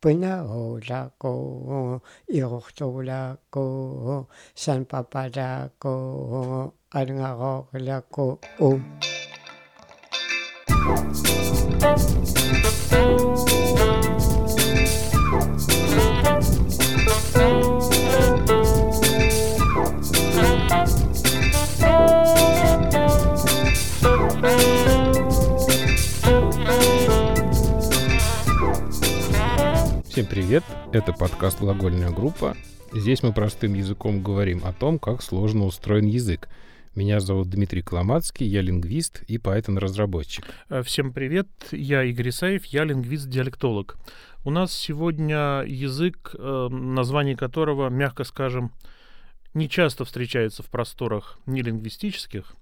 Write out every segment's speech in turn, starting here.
Puinaholaco, Irochtolaco, San Papalaco, Arnagorlaco. Um. Всем привет! Это подкаст «Глагольная группа». Здесь мы простым языком говорим о том, как сложно устроен язык. Меня зовут Дмитрий Коломацкий, я лингвист и Python-разработчик. Э, всем привет, я Игорь Исаев, я лингвист-диалектолог. У нас сегодня язык, э, название которого, мягко скажем, не часто встречается в просторах нелингвистических.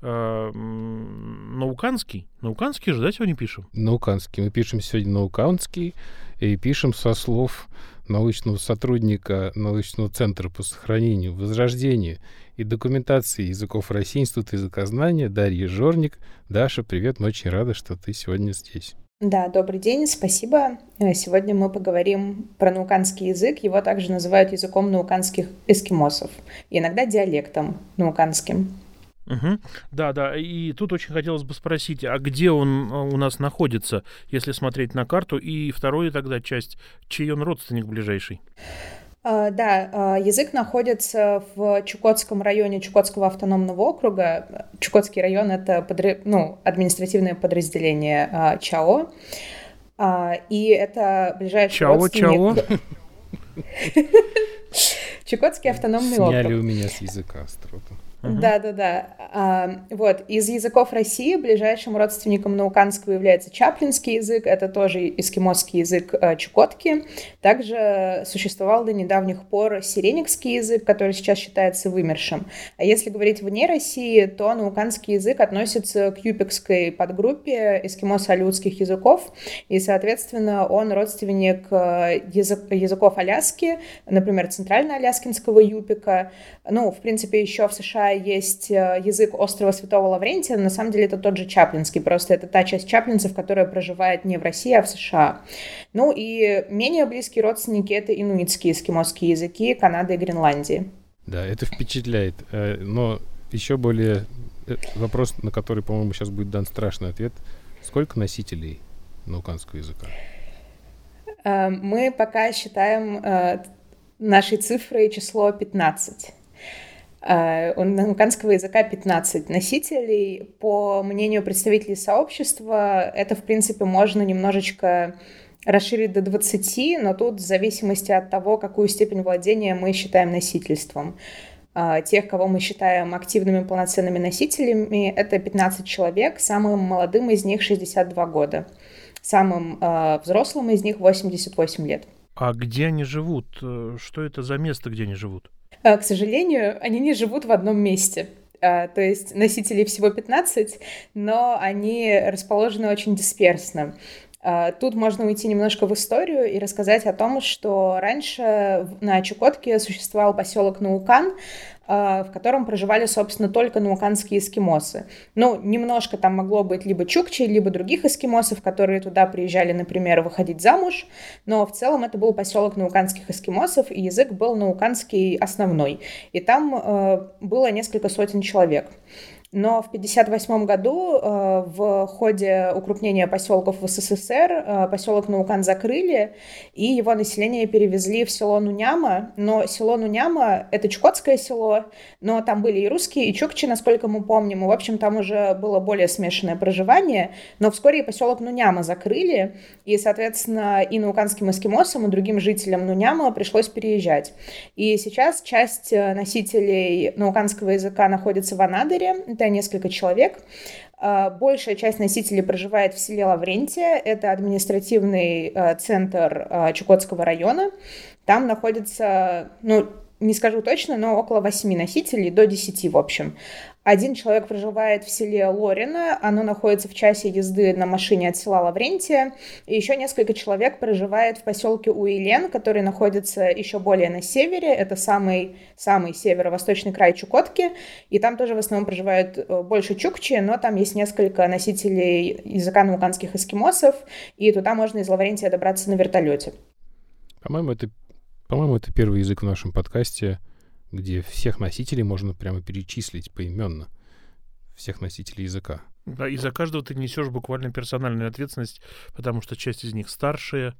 Э, науканский. Науканский же, да, сегодня пишем? Науканский. Мы пишем сегодня науканский и пишем со слов научного сотрудника научного центра по сохранению, возрождению и документации языков России Института языкознания Дарья Жорник. Даша, привет, мы очень рады, что ты сегодня здесь. Да, добрый день, спасибо. Э, сегодня мы поговорим про науканский язык. Его также называют языком науканских эскимосов, иногда диалектом науканским. Угу. Да, да. И тут очень хотелось бы спросить, а где он э, у нас находится, если смотреть на карту? И вторую тогда часть, чей он родственник ближайший? Uh, да, uh, язык находится в Чукотском районе Чукотского автономного округа. Чукотский район — это подр... ну, административное подразделение uh, ЧАО. И это ближайший Чао, родственник... Чао? Чукотский автономный Сняли округ. Сняли у меня с языка остроту. Да, да, да. А, вот из языков России ближайшим родственником науканского является чаплинский язык. Это тоже эскимосский язык а, Чукотки. Также существовал до недавних пор сиреникский язык, который сейчас считается вымершим. А если говорить вне России, то науканский язык относится к юпекской подгруппе эскимосо-алиутских языков, и, соответственно, он родственник а, язык, языков Аляски, например, центрально-аляскинского юпика. Ну, в принципе, еще в США есть э, язык острова Святого Лаврентия, на самом деле это тот же чаплинский, просто это та часть чаплинцев, которая проживает не в России, а в США. Ну и менее близкие родственники — это инуитские эскимосские языки Канады и Гренландии. Да, это впечатляет, э, но еще более э, вопрос, на который, по-моему, сейчас будет дан страшный ответ. Сколько носителей науканского языка? Мы пока считаем нашей цифрой число 15. Э, у науканского языка 15 носителей. По мнению представителей сообщества, это, в принципе, можно немножечко расширить до 20, но тут в зависимости от того, какую степень владения мы считаем носительством. Э, тех, кого мы считаем активными полноценными носителями, это 15 человек, самым молодым из них 62 года, самым э, взрослым из них 88 лет. А где они живут? Что это за место, где они живут? А, к сожалению, они не живут в одном месте. А, то есть носителей всего 15, но они расположены очень дисперсно. А, тут можно уйти немножко в историю и рассказать о том, что раньше на Чукотке существовал поселок Наукан, в котором проживали, собственно, только науканские эскимосы. Ну, немножко там могло быть либо чукчи, либо других эскимосов, которые туда приезжали, например, выходить замуж, но в целом это был поселок науканских эскимосов, и язык был науканский основной. И там э, было несколько сотен человек. Но в 1958 году э, в ходе укрупнения поселков в СССР э, поселок Наукан закрыли, и его население перевезли в село Нуняма. Но село Нуняма — это чукотское село, но там были и русские, и чукчи, насколько мы помним. И, в общем, там уже было более смешанное проживание. Но вскоре поселок Нуняма закрыли, и, соответственно, и науканским эскимосам, и другим жителям Нуняма пришлось переезжать. И сейчас часть э, носителей науканского языка находится в Анадыре, это несколько человек. А, большая часть носителей проживает в селе Лаврентия. Это административный а, центр а, Чукотского района. Там находится, ну, не скажу точно, но около 8 носителей, до 10 в общем. Один человек проживает в селе Лорино, оно находится в часе езды на машине от села Лаврентия, и еще несколько человек проживает в поселке Уилен, который находится еще более на севере, это самый, самый северо-восточный край Чукотки, и там тоже в основном проживают э, больше чукчи, но там есть несколько носителей языка науканских эскимосов, и туда можно из Лаврентия добраться на вертолете. По-моему, это, по-моему, это первый язык в нашем подкасте, где всех носителей можно прямо перечислить поименно. Всех носителей языка. Да, и за каждого ты несешь буквально персональную ответственность, потому что часть из них старшие,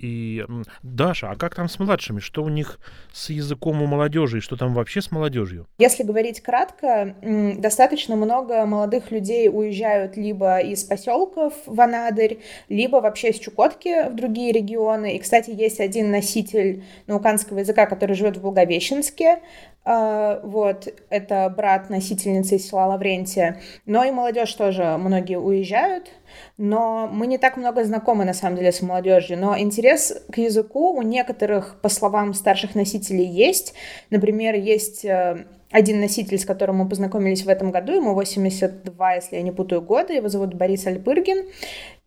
и Даша, а как там с младшими? Что у них с языком у молодежи и что там вообще с молодежью? Если говорить кратко, достаточно много молодых людей уезжают либо из поселков в Анадырь, либо вообще из Чукотки в другие регионы. И, кстати, есть один носитель науканского языка, который живет в Благовещенске. А, вот, это брат носительницы из села Лаврентия. Но и молодежь тоже многие уезжают но мы не так много знакомы, на самом деле, с молодежью. Но интерес к языку. У некоторых, по словам старших носителей, есть. Например, есть э, один носитель, с которым мы познакомились в этом году, ему 82, если я не путаю года, его зовут Борис Альпыргин,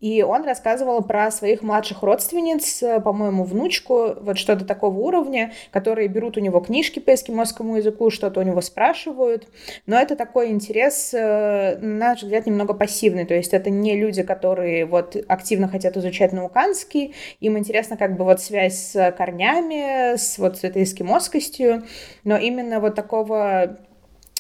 и он рассказывал про своих младших родственниц, по-моему, внучку, вот что-то такого уровня, которые берут у него книжки по эскимосскому языку, что-то у него спрашивают. Но это такой интерес, э, на наш взгляд, немного пассивный. То есть это не люди, которые вот активно хотят изучать науканский, им интересно как бы вот связь с корнями, с вот этой эскимосскостью, но именно вот такого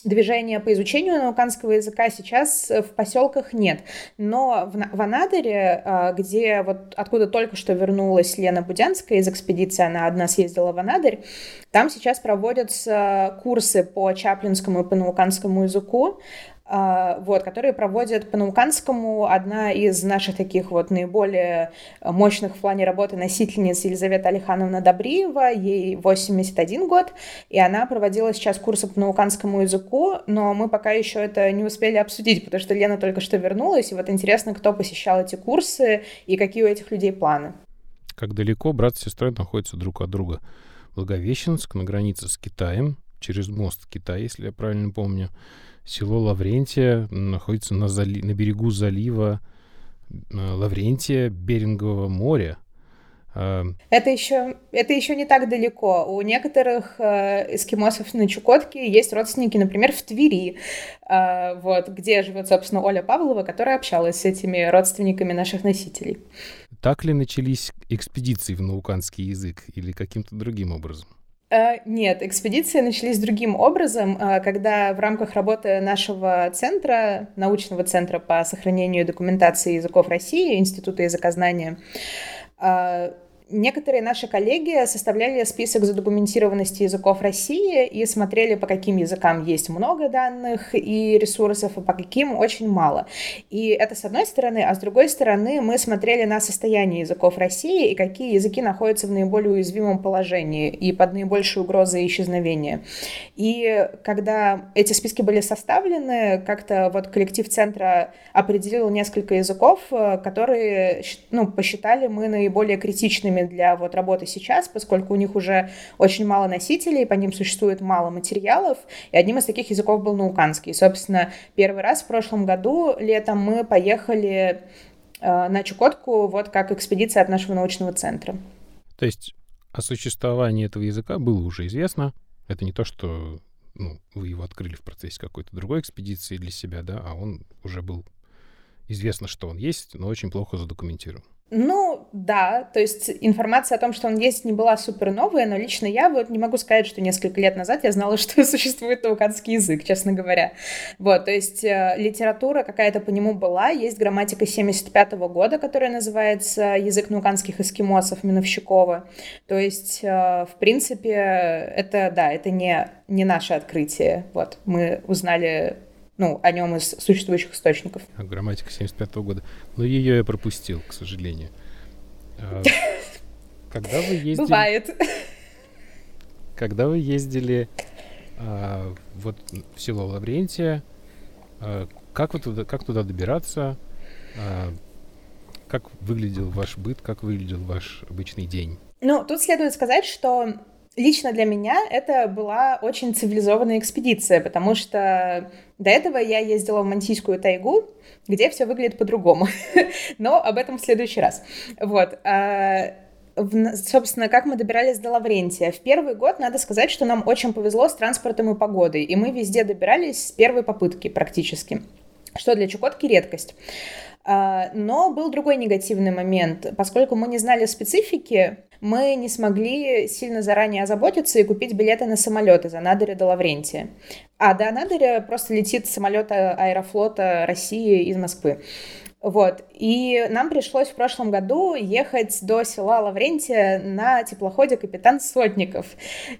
движения по изучению науканского языка сейчас в поселках нет. Но в, в Анадыре, а, где вот откуда только что вернулась Лена Будянская из экспедиции, она одна съездила в Анадырь, там сейчас проводятся курсы по чаплинскому и по науканскому языку. А, вот, которые проводят по Науканскому. Одна из наших таких вот наиболее мощных в плане работы носительниц Елизавета Алихановна Добриева, ей 81 год, и она проводила сейчас курсы по науканскому языку, но мы пока еще это не успели обсудить, потому что Лена только что вернулась, и вот интересно, кто посещал эти курсы и какие у этих людей планы. Как далеко брат с сестрой находятся друг от друга. Благовещенск на границе с Китаем, через мост Китай, если я правильно помню. Село Лаврентия находится на, зали... на берегу залива э, Лаврентия Берингового моря. А, это еще, это еще не так далеко. У некоторых э, эскимосов на Чукотке есть родственники, например, в Твери, э, вот, где живет, собственно, Оля Павлова, которая общалась с этими родственниками наших носителей. Так ли начались экспедиции в науканский язык или каким-то другим образом? Э, нет, экспедиции начались другим образом, э, когда в рамках работы нашего центра, научного центра по сохранению документации языков России, Института языкознания, э, Некоторые наши коллеги составляли список задокументированности языков России и смотрели, по каким языкам есть много данных и ресурсов, а по каким очень мало. И это с одной стороны, а с другой стороны мы смотрели на состояние языков России и какие языки находятся в наиболее уязвимом положении и под наибольшей угрозой исчезновения. И когда эти списки были составлены, как-то вот коллектив центра определил несколько языков, которые ну, посчитали мы наиболее критичными для вот работы сейчас, поскольку у них уже очень мало носителей, по ним существует мало материалов, и одним из таких языков был науканский. Собственно, первый раз в прошлом году летом мы поехали э, на Чукотку вот как экспедиция от нашего научного центра. То есть о существовании этого языка было уже известно. Это не то, что ну, вы его открыли в процессе какой-то другой экспедиции для себя, да, а он уже был известно, что он есть, но очень плохо задокументирован. Ну, да, то есть информация о том, что он есть, не была супер новая, но лично я вот не могу сказать, что несколько лет назад я знала, что существует науканский язык, честно говоря. Вот, то есть э, литература какая-то по нему была, есть грамматика 75 -го года, которая называется «Язык науканских эскимосов» Миновщикова. То есть, э, в принципе, это, да, это не, не наше открытие. Вот, мы узнали ну, о нем из существующих источников. А грамматика 75 -го года. Но ее я пропустил, к сожалению. А, когда вы ездили... Бывает. Когда вы ездили а, вот в село Лаврентия, а, как, вы туда, как туда добираться? А, как выглядел ваш быт? Как выглядел ваш обычный день? Ну, тут следует сказать, что лично для меня это была очень цивилизованная экспедиция, потому что до этого я ездила в Мантийскую тайгу, где все выглядит по-другому. Но об этом в следующий раз. Вот. А, собственно, как мы добирались до Лаврентия. В первый год надо сказать, что нам очень повезло с транспортом и погодой, и мы везде добирались с первой попытки практически. Что для Чукотки редкость. А, но был другой негативный момент. Поскольку мы не знали специфики, мы не смогли сильно заранее озаботиться и купить билеты на самолет из Анадыря до Лаврентия. А до Анадыря просто летит самолет аэрофлота России из Москвы. Вот. И нам пришлось в прошлом году ехать до села Лаврентия на теплоходе «Капитан Сотников».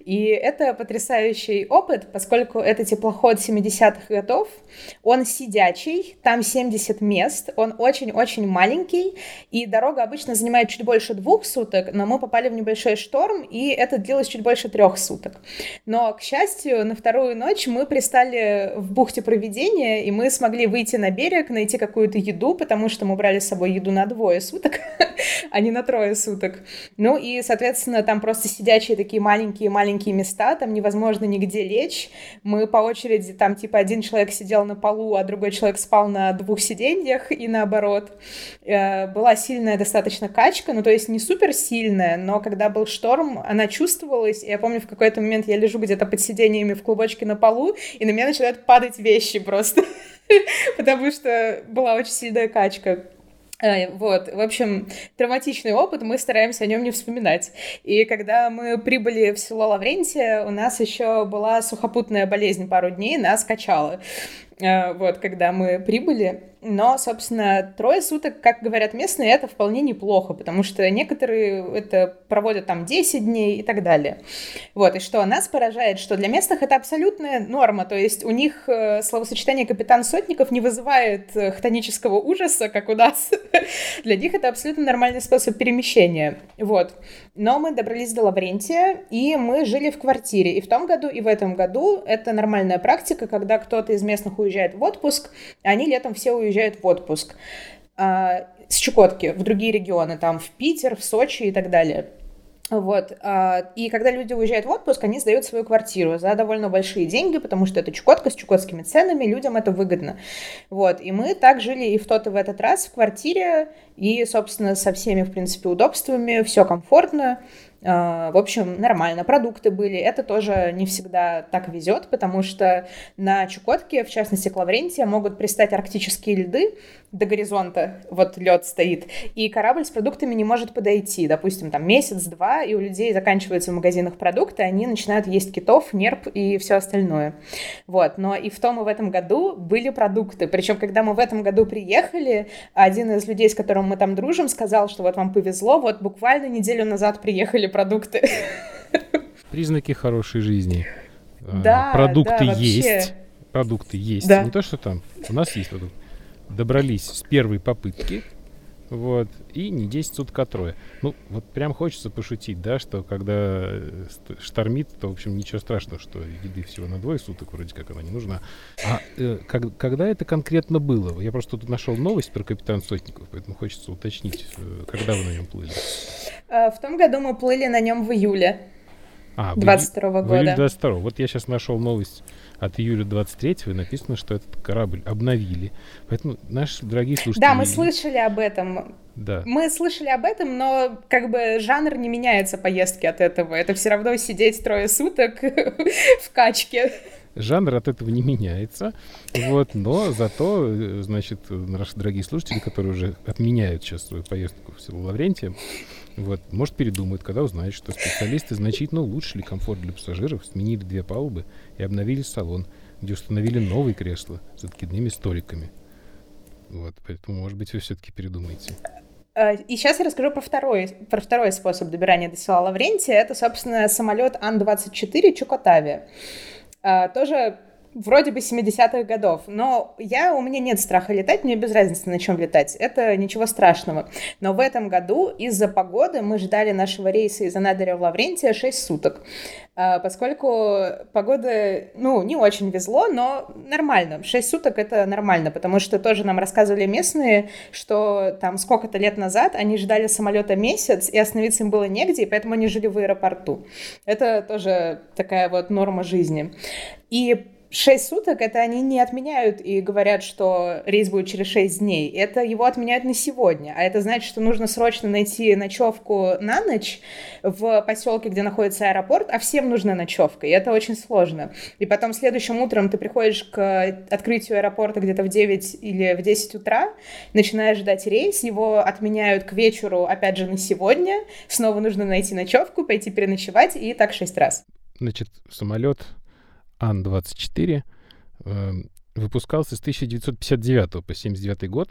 И это потрясающий опыт, поскольку это теплоход 70-х годов, он сидячий, там 70 мест, он очень-очень маленький, и дорога обычно занимает чуть больше двух суток, но мы попали в небольшой шторм, и это длилось чуть больше трех суток. Но, к счастью, на вторую ночь мы пристали в бухте Проведения, и мы смогли выйти на берег, найти какую-то еду, потому потому что мы брали с собой еду на двое суток, а не на трое суток. Ну и, соответственно, там просто сидячие такие маленькие-маленькие места, там невозможно нигде лечь. Мы по очереди, там типа один человек сидел на полу, а другой человек спал на двух сиденьях и наоборот. Э, была сильная достаточно качка, ну то есть не супер сильная, но когда был шторм, она чувствовалась. И я помню, в какой-то момент я лежу где-то под сиденьями в клубочке на полу, и на меня начинают падать вещи просто. потому что была очень сильная качка. Э, вот, в общем, травматичный опыт, мы стараемся о нем не вспоминать. И когда мы прибыли в село Лаврентия, у нас еще была сухопутная болезнь пару дней, нас качало. Э, вот, когда мы прибыли. Но, собственно, трое суток, как говорят местные, это вполне неплохо, потому что некоторые это проводят там 10 дней и так далее. Вот, и что нас поражает, что для местных это абсолютная норма, то есть у них э, словосочетание «капитан Сотников» не вызывает э, хтонического ужаса, как у нас. для них это абсолютно нормальный способ перемещения. Вот. Но мы добрались до Лаврентия, и мы жили в квартире. И в том году, и в этом году это нормальная практика, когда кто-то из местных уезжает в отпуск, они летом все уезжают в отпуск а, с Чукотки в другие регионы, там в Питер, в Сочи и так далее. Вот. А, и когда люди уезжают в отпуск, они сдают свою квартиру за довольно большие деньги, потому что это Чукотка с чукотскими ценами, людям это выгодно. Вот. И мы так жили и в тот, и в этот раз в квартире, и, собственно, со всеми, в принципе, удобствами, все комфортно. А, в общем, нормально. Продукты были. Это тоже не всегда так везет, потому что на Чукотке, в частности, к Лаврентия, могут пристать арктические льды до горизонта. Вот лед стоит. И корабль с продуктами не может подойти. Допустим, там месяц-два, и у людей заканчиваются в магазинах продукты, они начинают есть китов, нерп и все остальное. Вот. Но и в том, и в этом году были продукты. Причем, когда мы в этом году приехали, один из людей, с которым мы там дружим, сказал, что вот вам повезло, вот буквально неделю назад приехали продукты. Признаки хорошей жизни. А, да, продукты да, есть. Продукты есть. Да. Не то, что там. У нас есть продукты. Добрались с первой попытки. Вот. И не 10 суток, а трое. Ну, вот прям хочется пошутить, да, что когда э, штормит, то, в общем, ничего страшного, что еды всего на двое суток, вроде как она не нужна. А э, как, когда это конкретно было? Я просто тут нашел новость про капитан Сотников, поэтому хочется уточнить, э, когда вы на нем плыли. Э, в том году мы плыли на нем в июле. А, 22 -го года. В июле 22 -го. Вот я сейчас нашел новость от июля 23 написано, что этот корабль обновили. Поэтому наши дорогие слушатели... Да, мы слышали об этом. Да. Мы слышали об этом, но как бы жанр не меняется поездки от этого. Это все равно сидеть трое суток в качке. Жанр от этого не меняется. Вот, но зато, значит, наши дорогие слушатели, которые уже отменяют сейчас свою поездку в село Лаврентия, вот, может, передумают, когда узнают, что специалисты значительно улучшили комфорт для пассажиров, сменили две палубы и обновили салон, где установили новые кресла с откидными столиками. Вот, поэтому, может быть, вы все-таки передумаете. Э, и сейчас я расскажу про второй, про второй способ добирания до села Лаврентия. Это, собственно, самолет Ан-24 Чукотави. Э, тоже вроде бы 70-х годов, но я, у меня нет страха летать, мне без разницы, на чем летать, это ничего страшного. Но в этом году из-за погоды мы ждали нашего рейса из Анадыря в Лаврентия 6 суток, а, поскольку погода, ну, не очень везло, но нормально, 6 суток это нормально, потому что тоже нам рассказывали местные, что там сколько-то лет назад они ждали самолета месяц, и остановиться им было негде, и поэтому они жили в аэропорту. Это тоже такая вот норма жизни. И 6 суток это они не отменяют и говорят, что рейс будет через 6 дней. Это его отменяют на сегодня. А это значит, что нужно срочно найти ночевку на ночь в поселке, где находится аэропорт, а всем нужна ночевка. И это очень сложно. И потом следующим утром ты приходишь к открытию аэропорта где-то в 9 или в 10 утра, начинаешь ждать рейс, его отменяют к вечеру, опять же, на сегодня. Снова нужно найти ночевку, пойти переночевать, и так 6 раз. Значит, самолет Ан-24 э, выпускался с 1959 по 1979 год.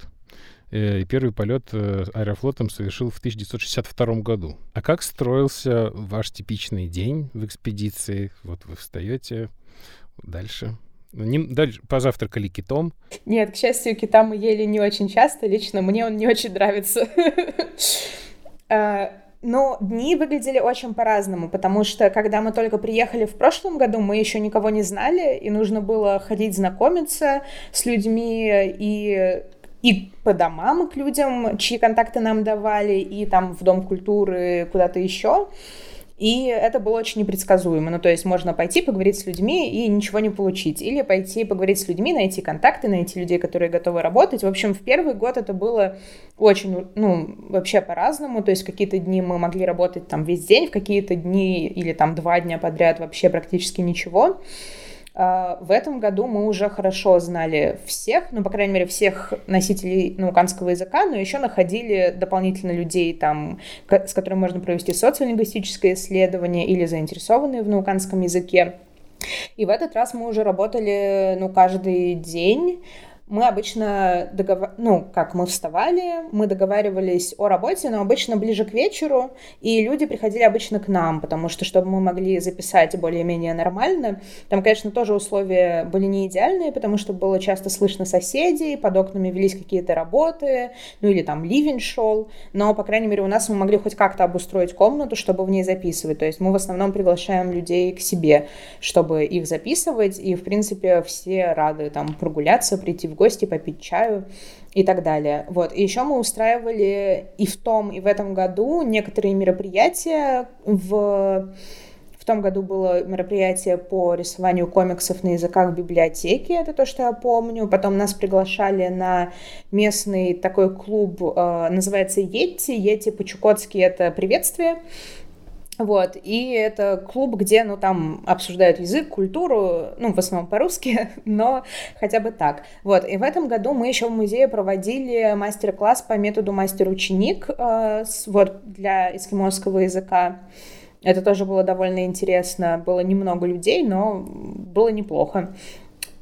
Э, и первый полет э, аэрофлотом совершил в 1962 году. А как строился ваш типичный день в экспедиции? Вот вы встаете дальше. Ну, не, дальше позавтракали китом. Нет, к счастью, кита мы ели не очень часто. Лично мне он не очень нравится. Но дни выглядели очень по-разному, потому что когда мы только приехали в прошлом году, мы еще никого не знали, и нужно было ходить знакомиться с людьми и и по домам к людям, чьи контакты нам давали, и там в Дом культуры, куда-то еще. И это было очень непредсказуемо. Ну, то есть можно пойти поговорить с людьми и ничего не получить. Или пойти поговорить с людьми, найти контакты, найти людей, которые готовы работать. В общем, в первый год это было очень, ну, вообще по-разному. То есть какие-то дни мы могли работать там весь день, в какие-то дни или там два дня подряд вообще практически ничего. А, в этом году мы уже хорошо знали всех, ну, по крайней мере, всех носителей науканского языка, но еще находили дополнительно людей, там, с которыми можно провести социолингвистическое исследование или заинтересованные в науканском языке. И в этот раз мы уже работали, ну, каждый день, мы обычно договор... ну, как мы вставали, мы договаривались о работе, но обычно ближе к вечеру, и люди приходили обычно к нам, потому что, чтобы мы могли записать более-менее нормально, там, конечно, тоже условия были не идеальные, потому что было часто слышно соседей, под окнами велись какие-то работы, ну или там ливень шел, но, по крайней мере, у нас мы могли хоть как-то обустроить комнату, чтобы в ней записывать, то есть мы в основном приглашаем людей к себе, чтобы их записывать, и, в принципе, все рады там прогуляться, прийти в гости, попить чаю и так далее. Вот. И еще мы устраивали и в том, и в этом году некоторые мероприятия в в том году было мероприятие по рисованию комиксов на языках в библиотеке, это то, что я помню. Потом нас приглашали на местный такой клуб, э, называется Йетти. Йетти по-чукотски это приветствие. Вот, и это клуб, где, ну, там обсуждают язык, культуру, ну, в основном по-русски, но хотя бы так. Вот, и в этом году мы еще в музее проводили мастер-класс по методу мастер-ученик, э, вот, для эскимосского языка. Это тоже было довольно интересно. Было немного людей, но было неплохо.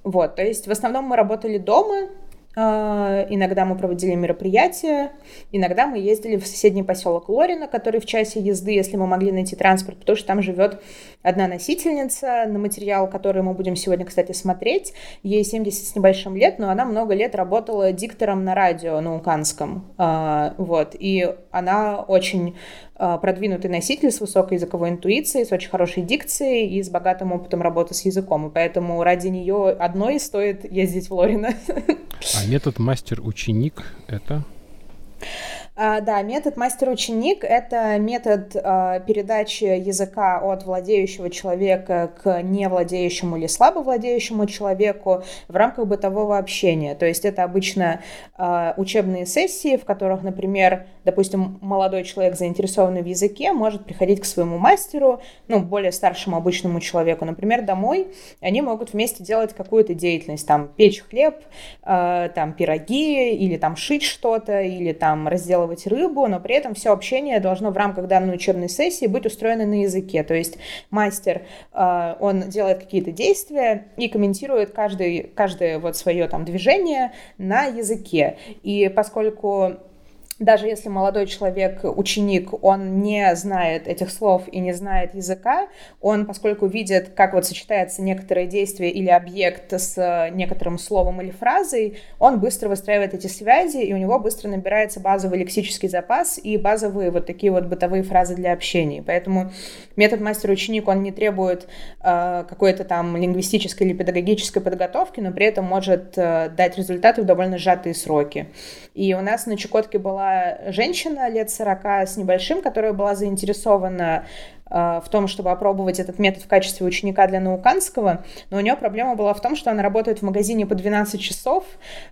Вот, то есть в основном мы работали дома, иногда мы проводили мероприятия, иногда мы ездили в соседний поселок Лорина, который в часе езды, если мы могли найти транспорт, потому что там живет одна носительница на материал, который мы будем сегодня, кстати, смотреть. Ей 70 с небольшим лет, но она много лет работала диктором на радио на Уканском. А, вот, и она очень а, продвинутый носитель с высокой языковой интуицией, с очень хорошей дикцией и с богатым опытом работы с языком. И поэтому ради нее одной стоит ездить в Лорино. А метод мастер-ученик это? А, да, метод мастер-ученик — это метод а, передачи языка от владеющего человека к невладеющему или слабо владеющему человеку в рамках бытового общения. То есть это обычно а, учебные сессии, в которых, например, допустим, молодой человек, заинтересованный в языке, может приходить к своему мастеру, ну, более старшему обычному человеку, например, домой, они могут вместе делать какую-то деятельность, там, печь хлеб, там, пироги, или там шить что-то, или там разделывать разделывать рыбу, но при этом все общение должно в рамках данной учебной сессии быть устроено на языке. То есть мастер, э, он делает какие-то действия и комментирует каждый, каждое вот свое там движение на языке. И поскольку даже если молодой человек, ученик, он не знает этих слов и не знает языка, он, поскольку видит, как вот сочетается некоторое действие или объект с некоторым словом или фразой, он быстро выстраивает эти связи, и у него быстро набирается базовый лексический запас и базовые вот такие вот бытовые фразы для общения. Поэтому метод мастер-ученик, он не требует э, какой-то там лингвистической или педагогической подготовки, но при этом может э, дать результаты в довольно сжатые сроки. И у нас на Чукотке была женщина лет 40 с небольшим, которая была заинтересована в том, чтобы опробовать этот метод в качестве ученика для науканского, но у нее проблема была в том, что она работает в магазине по 12 часов,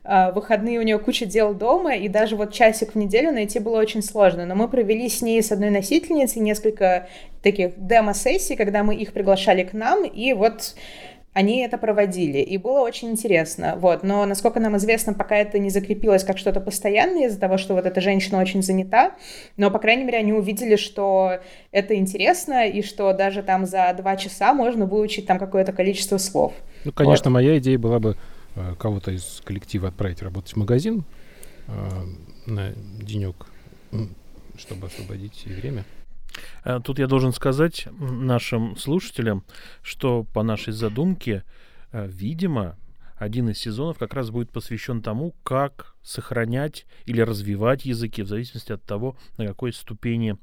в выходные у нее куча дел дома, и даже вот часик в неделю найти было очень сложно. Но мы провели с ней, с одной носительницей, несколько таких демо-сессий, когда мы их приглашали к нам, и вот они это проводили, и было очень интересно, вот, но, насколько нам известно, пока это не закрепилось как что-то постоянное из-за того, что вот эта женщина очень занята, но, по крайней мере, они увидели, что это интересно, и что даже там за два часа можно выучить там какое-то количество слов. Ну, конечно, вот. моя идея была бы э, кого-то из коллектива отправить работать в магазин э, на денек, чтобы освободить время. Э, тут я должен сказать нашим слушателям, что по нашей задумке, э, видимо, один из сезонов как раз будет посвящен тому, как сохранять или развивать языки в зависимости от того, на какой ступени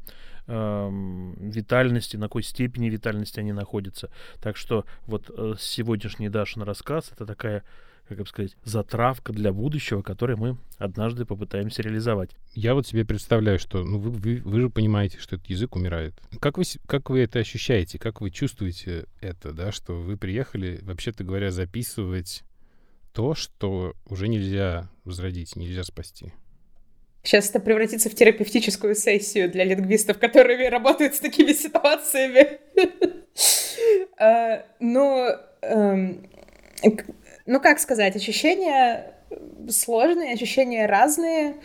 э, витальности, на какой степени витальности они находятся. Так что вот э, сегодняшний Дашин рассказ это такая как бы сказать, затравка для будущего, который мы однажды попытаемся реализовать. Я вот себе представляю, что ну, вы, вы, вы же понимаете, что этот язык умирает. Как вы, как вы это ощущаете? Как вы чувствуете это, да, что вы приехали, вообще-то говоря, записывать то, что уже нельзя возродить, нельзя спасти? Сейчас это превратится в терапевтическую сессию для лингвистов, которые работают с такими ситуациями. А, ну, как сказать, ощущения сложные, ощущения разные,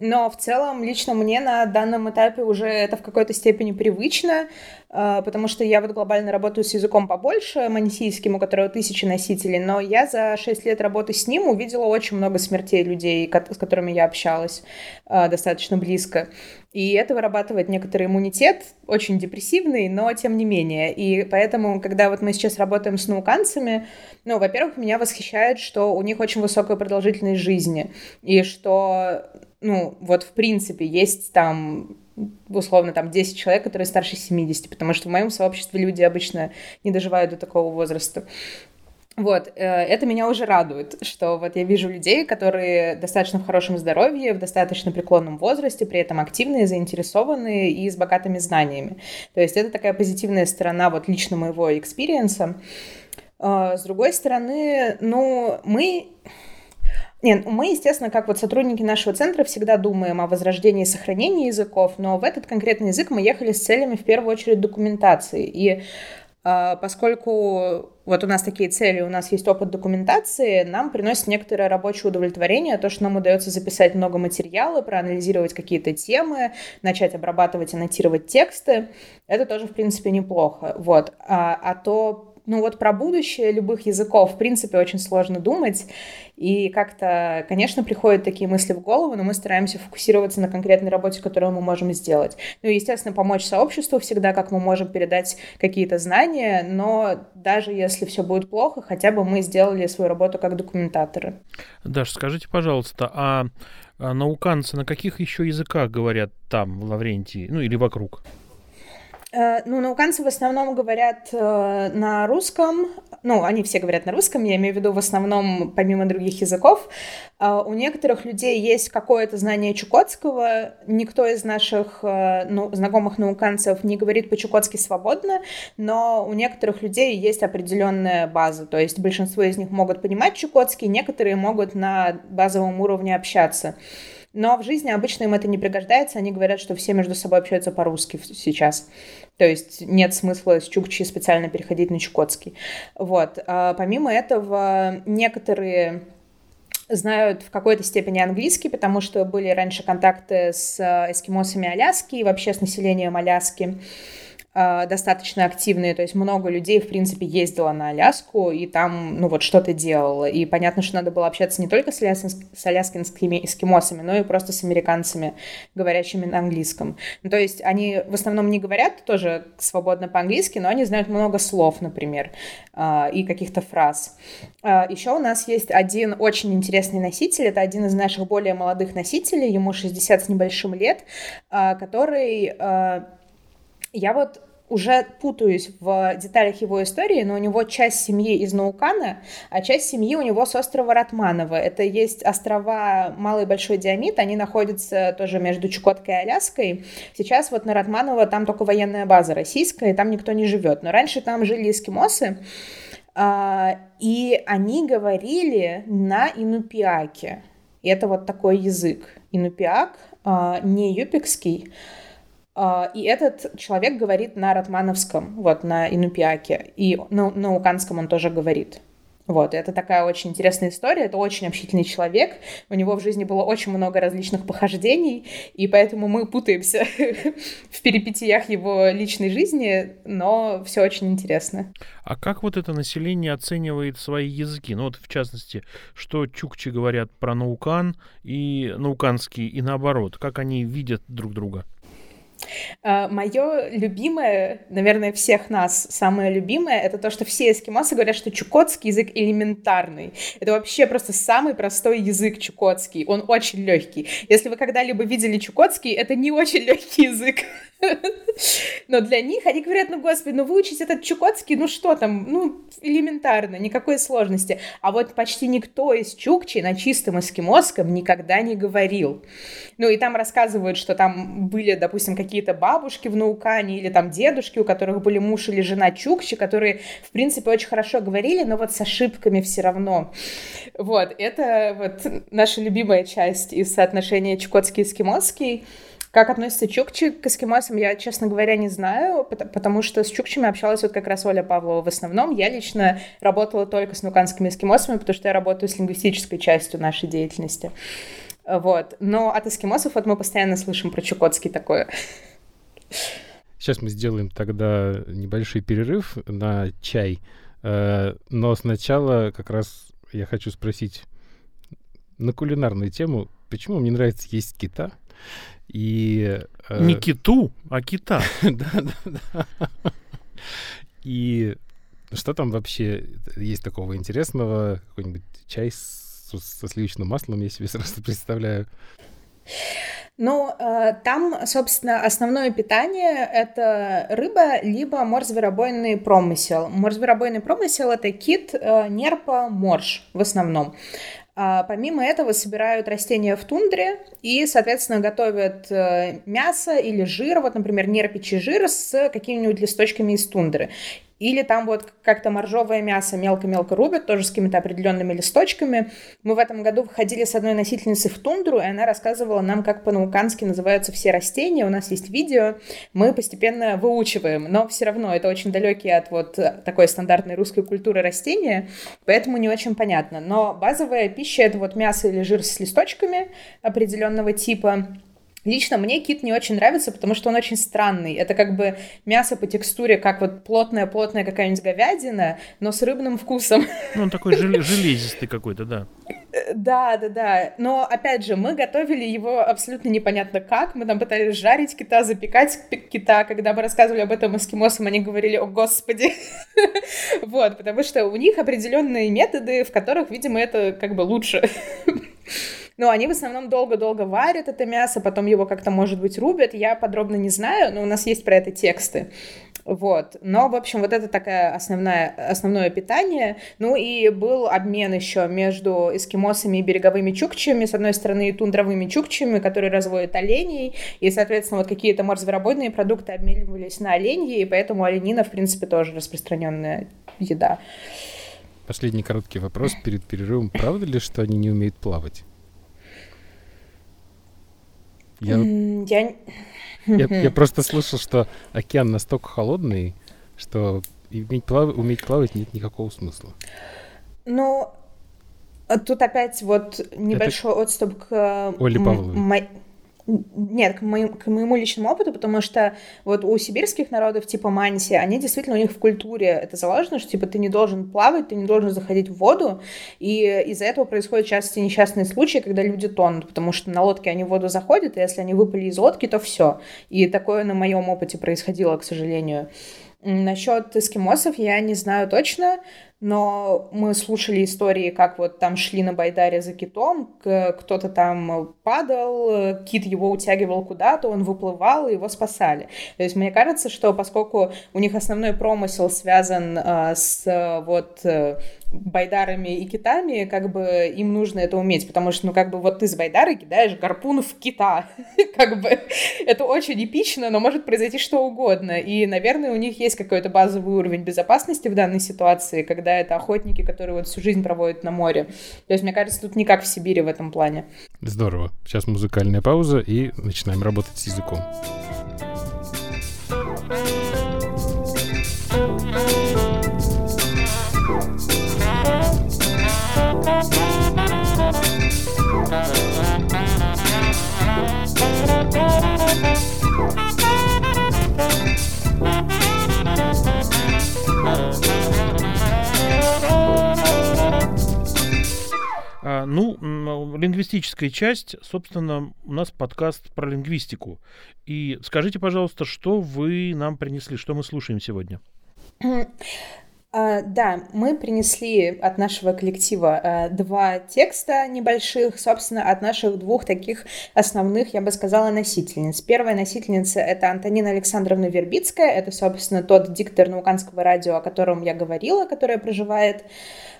но в целом лично мне на данном этапе уже это в какой-то степени привычно. А, потому что я вот глобально работаю с языком побольше, манисийским, у которого тысячи носителей, но я за 6 лет работы с ним увидела очень много смертей людей, с которыми я общалась а, достаточно близко. И это вырабатывает некоторый иммунитет, очень депрессивный, но тем не менее. И поэтому, когда вот мы сейчас работаем с науканцами, ну, во-первых, меня восхищает, что у них очень высокая продолжительность жизни, и что, ну, вот в принципе есть там условно, там, 10 человек, которые старше 70, потому что в моем сообществе люди обычно не доживают до такого возраста. Вот, э, это меня уже радует, что вот я вижу людей, которые достаточно в хорошем здоровье, в достаточно преклонном возрасте, при этом активные, заинтересованные и с богатыми знаниями. То есть это такая позитивная сторона вот лично моего experience а. Э, с другой стороны, ну, мы нет, мы, естественно, как вот сотрудники нашего центра всегда думаем о возрождении и сохранении языков, но в этот конкретный язык мы ехали с целями в первую очередь документации. И э, поскольку вот у нас такие цели, у нас есть опыт документации, нам приносит некоторое рабочее удовлетворение, то, что нам удается записать много материала, проанализировать какие-то темы, начать обрабатывать, аннотировать тексты, это тоже, в принципе, неплохо. Вот. А, а то ну вот про будущее любых языков, в принципе, очень сложно думать. И как-то, конечно, приходят такие мысли в голову, но мы стараемся фокусироваться на конкретной работе, которую мы можем сделать. Ну и, естественно, помочь сообществу всегда, как мы можем передать какие-то знания, но даже если все будет плохо, хотя бы мы сделали свою работу как документаторы. Даш, скажите, пожалуйста, а, а науканцы на каких еще языках говорят там, в Лаврентии, ну или вокруг? Э, ну, науканцы в основном говорят э, на русском. Ну, они все говорят на русском, я имею в виду в основном помимо других языков. Э, у некоторых людей есть какое-то знание чукотского. Никто из наших э, ну, знакомых науканцев не говорит по-чукотски свободно, но у некоторых людей есть определенная база. То есть большинство из них могут понимать чукотский, некоторые могут на базовом уровне общаться. Но в жизни обычно им это не пригождается. Они говорят, что все между собой общаются по-русски сейчас. То есть нет смысла с чукчи специально переходить на чукотский. Вот. А помимо этого, некоторые знают в какой-то степени английский, потому что были раньше контакты с эскимосами Аляски и вообще с населением Аляски. А, достаточно активные, то есть много людей, в принципе, ездило на Аляску и там, ну вот, что-то делало. И понятно, что надо было общаться не только с, аляскин, с аляскинскими эскимосами, но и просто с американцами, говорящими на английском. Ну, то есть они в основном не говорят тоже свободно по-английски, но они знают много слов, например, а, и каких-то фраз. А, Еще у нас есть один очень интересный носитель, это один из наших более молодых носителей, ему 60 с небольшим лет, который я вот уже путаюсь в деталях его истории, но у него часть семьи из Наукана, а часть семьи у него с острова Ратманова. Это есть острова Малый и Большой Диамид, они находятся тоже между Чукоткой и Аляской. Сейчас вот на Ратманово там только военная база российская, и там никто не живет. Но раньше там жили эскимосы, а, и они говорили на инупиаке. И это вот такой язык. Инупиак, а, не юпикский, и этот человек говорит на ратмановском, вот, на инупиаке, и на, на уканском он тоже говорит. Вот, это такая очень интересная история, это очень общительный человек, у него в жизни было очень много различных похождений, и поэтому мы путаемся в перипетиях его личной жизни, но все очень интересно. А как вот это население оценивает свои языки? Ну вот, в частности, что чукчи говорят про наукан и науканский, и наоборот, как они видят друг друга? А, Мое любимое, наверное, всех нас самое любимое, это то, что все эскимосы говорят, что чукотский язык элементарный. Это вообще просто самый простой язык чукотский. Он очень легкий. Если вы когда-либо видели чукотский, это не очень легкий язык. Но для них они говорят, ну, господи, ну, выучить этот чукотский, ну, что там, ну, элементарно, никакой сложности. А вот почти никто из чукчи на чистом эскимосском никогда не говорил. Ну, и там рассказывают, что там были, допустим, какие-то бабушки в Наукане или там дедушки, у которых были муж или жена чукчи, которые, в принципе, очень хорошо говорили, но вот с ошибками все равно. Вот, это вот наша любимая часть из соотношения чукотский-эскимосский. Как относится чукчи к эскимосам, я, честно говоря, не знаю, потому что с чукчами общалась вот как раз Оля Павлова в основном. Я лично работала только с нуканскими эскимосами, потому что я работаю с лингвистической частью нашей деятельности. Вот. Но от эскимосов вот мы постоянно слышим про чукотский такое. Сейчас мы сделаем тогда небольшой перерыв на чай. Э, но сначала как раз я хочу спросить на кулинарную тему, почему мне нравится есть кита? И, э... Не киту, а кита. да, да, да. И что там вообще есть такого интересного? Какой-нибудь чай с, со сливочным маслом, я себе сразу представляю. Ну, э, там, собственно, основное питание — это рыба, либо морзверобойный промысел. Морзверобойный промысел — это кит, э, нерпа, морж в основном. А помимо этого собирают растения в тундре и, соответственно, готовят э, мясо или жир, вот, например, нерпичий жир с какими-нибудь листочками из тундры. Или там вот как-то моржовое мясо мелко-мелко рубят, тоже с какими-то определенными листочками. Мы в этом году выходили с одной носительницей в тундру, и она рассказывала нам, как по-наукански называются все растения. У нас есть видео, мы постепенно выучиваем, но все равно это очень далекие от вот такой стандартной русской культуры растения, поэтому не очень понятно. Но базовая пища — это вот мясо или жир с листочками определенного типа, Лично мне кит не очень нравится, потому что он очень странный. Это как бы мясо по текстуре, как вот плотная-плотная какая-нибудь говядина, но с рыбным вкусом. Ну, он такой железистый какой-то, да. Да, да, да. Но, опять же, мы готовили его абсолютно непонятно как. Мы там пытались жарить кита, запекать кита. Когда мы рассказывали об этом эскимосам, они говорили, о господи. Вот, потому что у них определенные методы, в которых, видимо, это как бы лучше. Но они в основном долго-долго варят это мясо, потом его как-то, может быть, рубят. Я подробно не знаю, но у нас есть про это тексты. Вот. Но, в общем, вот это такая основная, основное питание. Ну и был обмен еще между эскимосами и береговыми чукчами. С одной стороны, и тундровыми чукчами, которые разводят оленей. И, соответственно, вот какие-то морзверобойные продукты обменивались на оленьи. И поэтому оленина, в принципе, тоже распространенная еда. Последний короткий вопрос перед перерывом. Правда ли, что они не умеют плавать? Я, я... я, я просто слышал, что океан настолько холодный, что иметь плав... уметь плавать нет никакого смысла. Ну, тут опять вот небольшой Это... отступ к... Оле Павловой. Нет, к, моему, к моему личному опыту, потому что вот у сибирских народов типа манси, они действительно, у них в культуре это заложено, что типа ты не должен плавать, ты не должен заходить в воду, и из-за этого происходят часто несчастные случаи, когда люди тонут, потому что на лодке они в воду заходят, и если они выпали из лодки, то все. И такое на моем опыте происходило, к сожалению. Насчет эскимосов я не знаю точно, но мы слушали истории, как вот там шли на Байдаре за китом, кто-то там падал, кит его утягивал куда-то, он выплывал, его спасали. То есть мне кажется, что поскольку у них основной промысел связан э, с вот э, байдарами и китами, как бы им нужно это уметь, потому что, ну, как бы вот ты с байдары кидаешь гарпун в кита, как бы это очень эпично, но может произойти что угодно, и, наверное, у них есть какой-то базовый уровень безопасности в данной ситуации, когда это охотники, которые вот всю жизнь проводят на море. То есть, мне кажется, тут не как в Сибири в этом плане. Здорово. Сейчас музыкальная пауза, и начинаем работать с языком. Ну, лингвистическая часть, собственно, у нас подкаст про лингвистику. И скажите, пожалуйста, что вы нам принесли, что мы слушаем сегодня? Uh, да, мы принесли от нашего коллектива uh, два текста небольших, собственно, от наших двух таких основных, я бы сказала, носительниц. Первая носительница — это Антонина Александровна Вербицкая, это, собственно, тот диктор науканского радио, о котором я говорила, которая проживает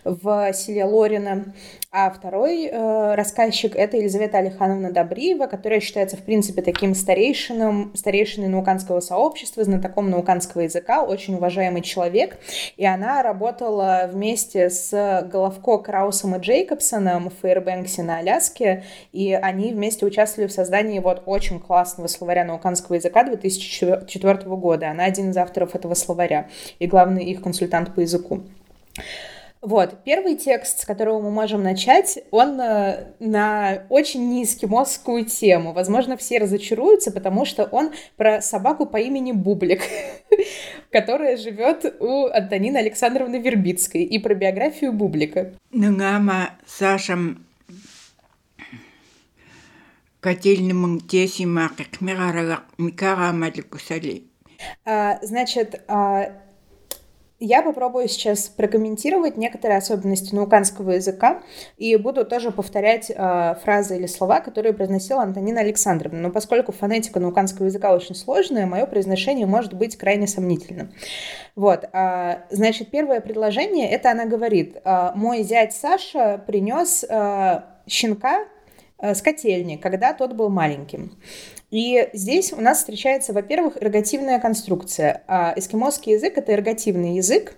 в селе Лорино. А второй э, рассказчик — это Елизавета Алихановна Добриева, которая считается, в принципе, таким старейшином, старейшиной науканского сообщества, знатоком науканского языка, очень уважаемый человек. И она работала вместе с Головко, Краусом и Джейкобсоном в Фейербэнксе на Аляске, и они вместе участвовали в создании вот очень классного словаря науканского языка 2004 года. Она один из авторов этого словаря и главный их консультант по языку. Вот, первый текст, с которого мы можем начать, он э, на очень неэскимосскую тему. Возможно, все разочаруются, потому что он про собаку по имени Бублик, которая живет у Антонины Александровны Вербицкой, и про биографию Бублика. Ныңама Сашам котельным тесима микара микарамаликусали. А, значит, а, я попробую сейчас прокомментировать некоторые особенности науканского языка и буду тоже повторять э, фразы или слова, которые произносила Антонина Александровна. Но поскольку фонетика науканского языка очень сложная, мое произношение может быть крайне сомнительным. Вот, э, значит, первое предложение, это она говорит, э, мой зять Саша принес э, щенка э, с котельни, когда тот был маленьким. И здесь у нас встречается, во-первых, эргативная конструкция. А, эскимосский язык — это эргативный язык.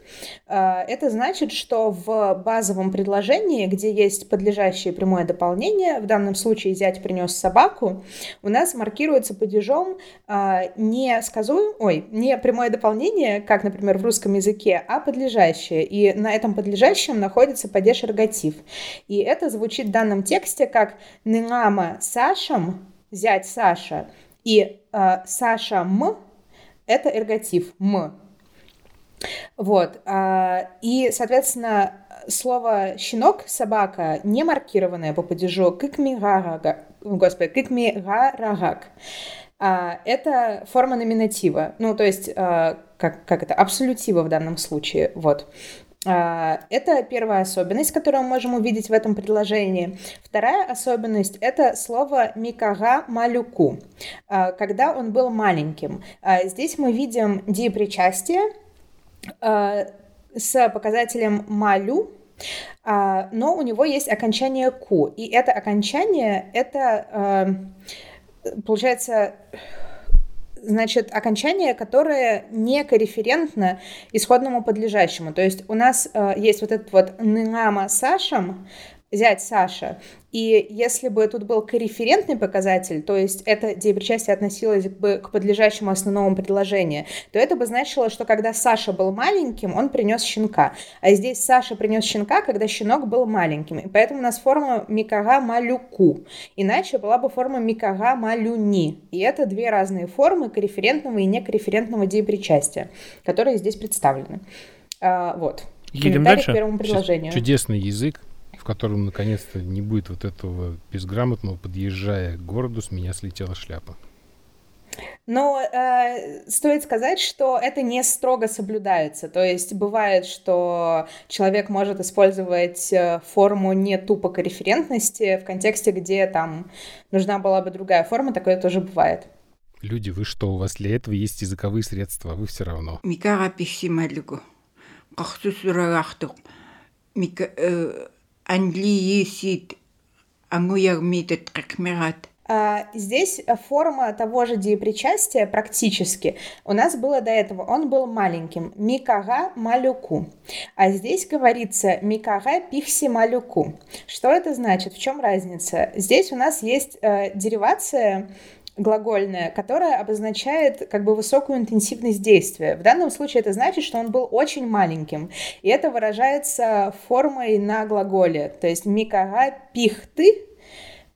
А, это значит, что в базовом предложении, где есть подлежащее прямое дополнение, в данном случае «зять принес собаку», у нас маркируется падежом а, не сказуем, ой, не прямое дополнение, как, например, в русском языке, а подлежащее. И на этом подлежащем находится падеж эргатив. И это звучит в данном тексте как «ныңама сашам взять Саша и э, Саша М – это эргатив М. Вот. Э, и, соответственно, слово щенок, собака, не маркированное по падежу кикмигарага, господи, кикмигарагак. А, это форма номинатива, ну, то есть, а, как, как это, абсолютива в данном случае, вот. А, это первая особенность, которую мы можем увидеть в этом предложении. Вторая особенность – это слово «микага малюку», а, когда он был маленьким. А, здесь мы видим диепричастие с показателем «малю», но у него есть окончание «ку», и это окончание – это, получается, значит, окончание, которое не корреферентно исходному подлежащему. То есть у нас э, есть вот этот вот «ныңама сашам», зять Саша. И если бы тут был корреферентный показатель, то есть это деепричастие относилось бы к подлежащему основному предложению, то это бы значило, что когда Саша был маленьким, он принес щенка. А здесь Саша принес щенка, когда щенок был маленьким. И поэтому у нас форма микага малюку. Иначе была бы форма микага малюни. И это две разные формы корреферентного и некорреферентного деепричастия, которые здесь представлены. А, вот. Едем дальше. к первому предложению. Чудесный язык в котором наконец-то не будет вот этого безграмотного, подъезжая к городу, с меня слетела шляпа. Но э, стоит сказать, что это не строго соблюдается. То есть бывает, что человек может использовать э, форму не тупо к референтности в контексте, где там нужна была бы другая форма, такое тоже бывает. Люди, вы что, у вас для этого есть языковые средства, а вы все равно. Микара писсималугу. Qarsusuragartuq мика анлиисит ангуярмитет qaqmirat а, здесь форма того же деепричастия практически у нас было до этого. Он был маленьким. Микага малюку. А здесь говорится микага пихси малюку. Что это значит? В чем разница? Здесь у нас есть э, деривация глагольная, которая обозначает как бы высокую интенсивность действия. В данном случае это значит, что он был очень маленьким. И это выражается формой на глаголе. То есть микага пихты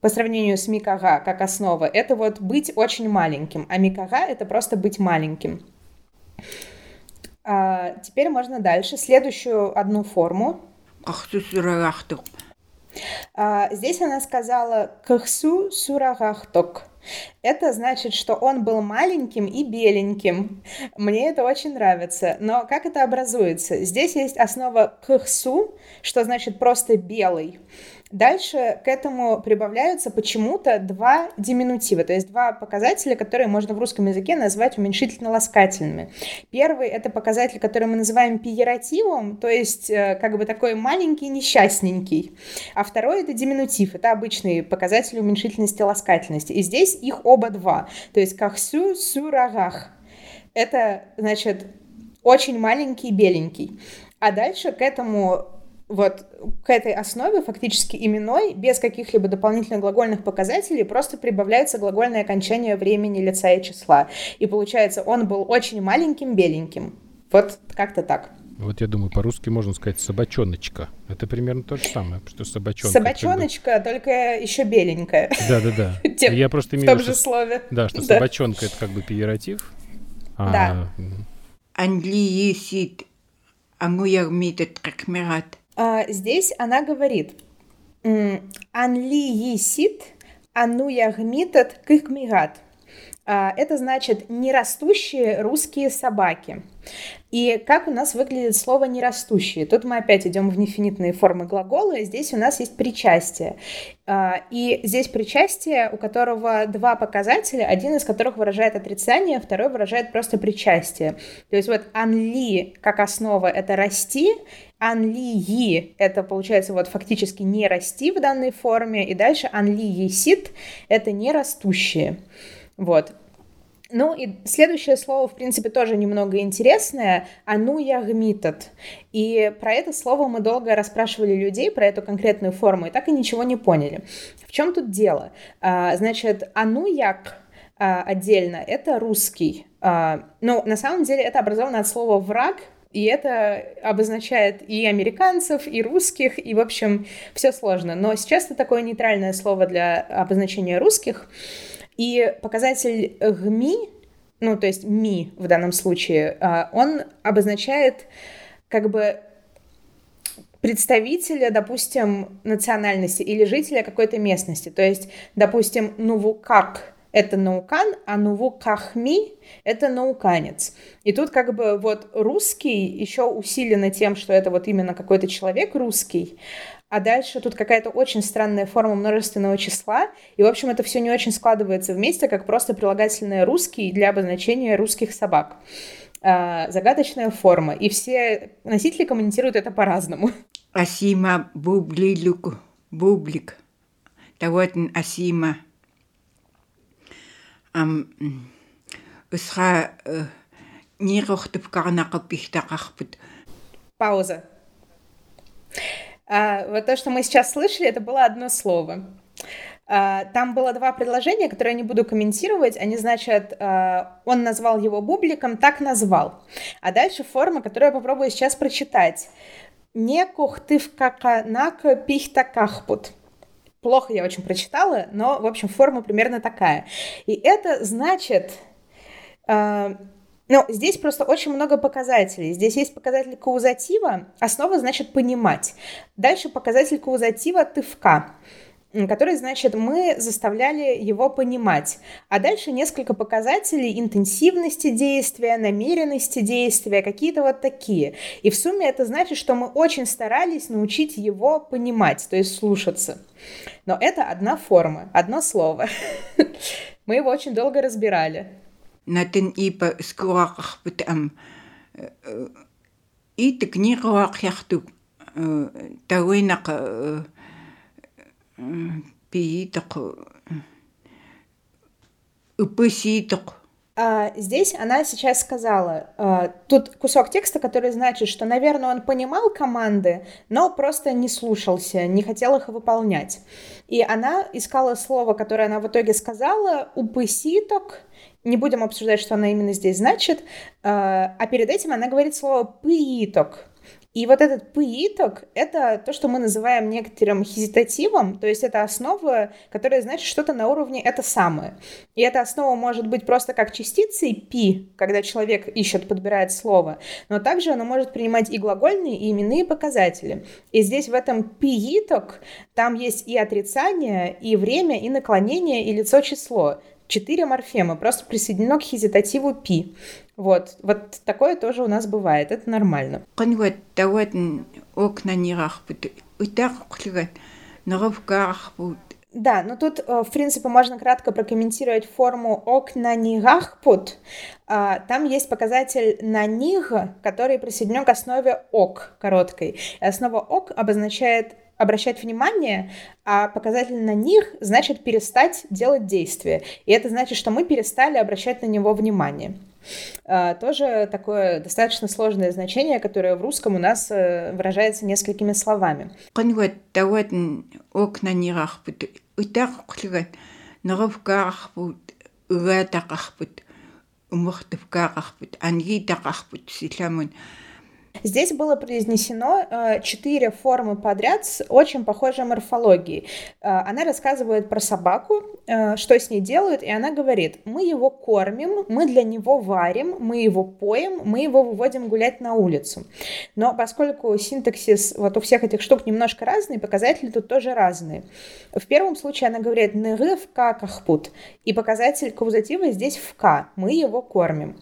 по сравнению с микага как основа, это вот быть очень маленьким, а микага — это просто быть маленьким. А, теперь можно дальше. Следующую одну форму. А, здесь она сказала «кахсу сурагахток». Это значит, что он был маленьким и беленьким. Мне это очень нравится. Но как это образуется? Здесь есть основа «кахсу», что значит просто «белый». Дальше к этому прибавляются почему-то два диминутива, то есть два показателя, которые можно в русском языке назвать уменьшительно-ласкательными. Первый — это показатель, который мы называем пиеративом, то есть э, как бы такой маленький, несчастненький. А второй — это диминутив, это обычный показатель уменьшительности ласкательности. И здесь их оба два, то есть кахсу, сурагах. Это, значит, очень маленький, беленький. А дальше к этому вот к этой основе, фактически именной, без каких-либо дополнительных глагольных показателей, просто прибавляется глагольное окончание времени, лица и числа. И получается, он был очень маленьким, беленьким. Вот как-то так. Вот я думаю, по-русски можно сказать собачоночка. Это примерно то же самое, что собачонка. Собачоночка, как бы... только еще беленькая. Да, да, да. Я просто имею в том же слове. Да, что собачонка это как бы пиератив. А, да. Англиисит ангуярмитет какмират а, здесь она говорит «Анли есит, ану ягмитат кыкмигат». А, это значит «нерастущие русские собаки». И как у нас выглядит слово «нерастущие»? Тут мы опять идем в нефинитные формы глагола, здесь у нас есть причастие. А, и здесь причастие, у которого два показателя, один из которых выражает отрицание, второй выражает просто причастие. То есть вот «анли» как основа — это «расти», анли это получается вот фактически не расти в данной форме, и дальше анли есит это не растущие. Вот. Ну и следующее слово, в принципе, тоже немного интересное. Ану ягмитат. И про это слово мы долго расспрашивали людей, про эту конкретную форму, и так и ничего не поняли. В чем тут дело? А, значит, ану як а, отдельно — это русский. А, ну, на самом деле это образовано от слова «враг», и это обозначает и американцев, и русских, и, в общем, все сложно. Но сейчас это такое нейтральное слово для обозначения русских. И показатель гми, ну, то есть ми в данном случае, а, он обозначает как бы представителя, допустим, национальности или жителя какой-то местности. То есть, допустим, нувукак — это наукан, а нувукахми — это науканец. И тут как бы вот русский еще усилено тем, что это вот именно какой-то человек русский, а дальше тут какая-то очень странная форма множественного числа, и, в общем, это все не очень складывается вместе, как просто прилагательное «русский» для обозначения русских собак. А, загадочная форма, и все носители комментируют это по-разному. Асима бублилук, бублик. Таватн асима. Ам ысха э, нирохтып карнақып пихтақарпут. Пауза. А, вот то, что мы сейчас слышали, это было одно слово. А, там было два предложения, которые я не буду комментировать. Они значат, а, он назвал его бубликом, так назвал. А дальше форма, которую я попробую сейчас прочитать. Не кухтывкаканака пихтакахпут. Плохо я очень прочитала, но, в общем, форма примерно такая. И это значит... Ну, здесь просто очень много показателей. Здесь есть показатель каузатива. Основа значит понимать. Дальше показатель каузатива тывка. который, значит, мы заставляли его понимать. А дальше несколько показателей интенсивности действия, намеренности действия, какие-то вот такие. И в сумме это значит, что мы очень старались научить его понимать, то есть слушаться. Но это одна форма, одно слово. Мы его очень долго разбирали. Натен ипа скуақарпут ам. Итик нируақиартук тауинақ пиитоқ упыситоқ а, здесь она сейчас сказала, тут кусок текста, который значит, что, наверное, он понимал команды, но просто не слушался, не хотел их выполнять. И она искала слово, которое она в итоге сказала, упыситок, не будем обсуждать, что она именно здесь значит, а, а перед этим она говорит слово пыиток. И вот этот пыиток — это то, что мы называем некоторым хезитативом, то есть это основа, которая значит что-то на уровне «это самое». И эта основа может быть просто как частицей «пи», когда человек ищет, подбирает слово, но также она может принимать и глагольные, и именные показатели. И здесь в этом пииток там есть и отрицание, и время, и наклонение, и лицо-число четыре морфемы, просто присоединено к хезитативу пи. Вот, вот такое тоже у нас бывает, это нормально. Да, но тут, э, в принципе, можно кратко прокомментировать форму окна нигахпут. А, там есть показатель на них, который присоединен к основе ок короткой. И основа ок обозначает обращать внимание, а показатель на них значит перестать делать действие. И это значит, что мы перестали обращать на него внимание. А, тоже такое достаточно сложное значение, которое в русском у нас э, выражается несколькими словами. умертавкаарпут ангитақарпут силамун Здесь было произнесено э, четыре формы подряд с очень похожей морфологией. Э, она рассказывает про собаку, э, что с ней делают, и она говорит, мы его кормим, мы для него варим, мы его поем, мы его выводим гулять на улицу. Но поскольку синтаксис вот у всех этих штук немножко разный, показатели тут тоже разные. В первом случае она говорит «ныры в кахпут», и показатель каузатива здесь в «к», мы его кормим.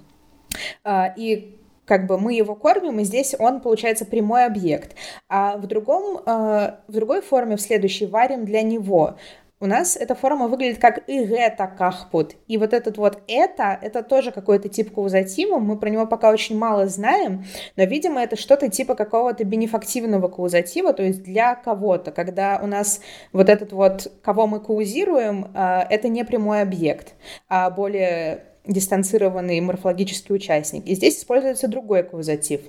И как бы мы его кормим, и здесь он, получается, прямой объект. А в, другом, э, в другой форме, в следующей, варим для него. У нас эта форма выглядит как «игета кахпут». И вот этот вот «это» — это тоже какой-то тип каузатива. Мы про него пока очень мало знаем, но, видимо, это что-то типа какого-то бенефактивного каузатива, то есть для кого-то. Когда у нас вот этот вот, кого мы каузируем, э, это не прямой объект, а более дистанцированный морфологический участник. И здесь используется другой каузатив.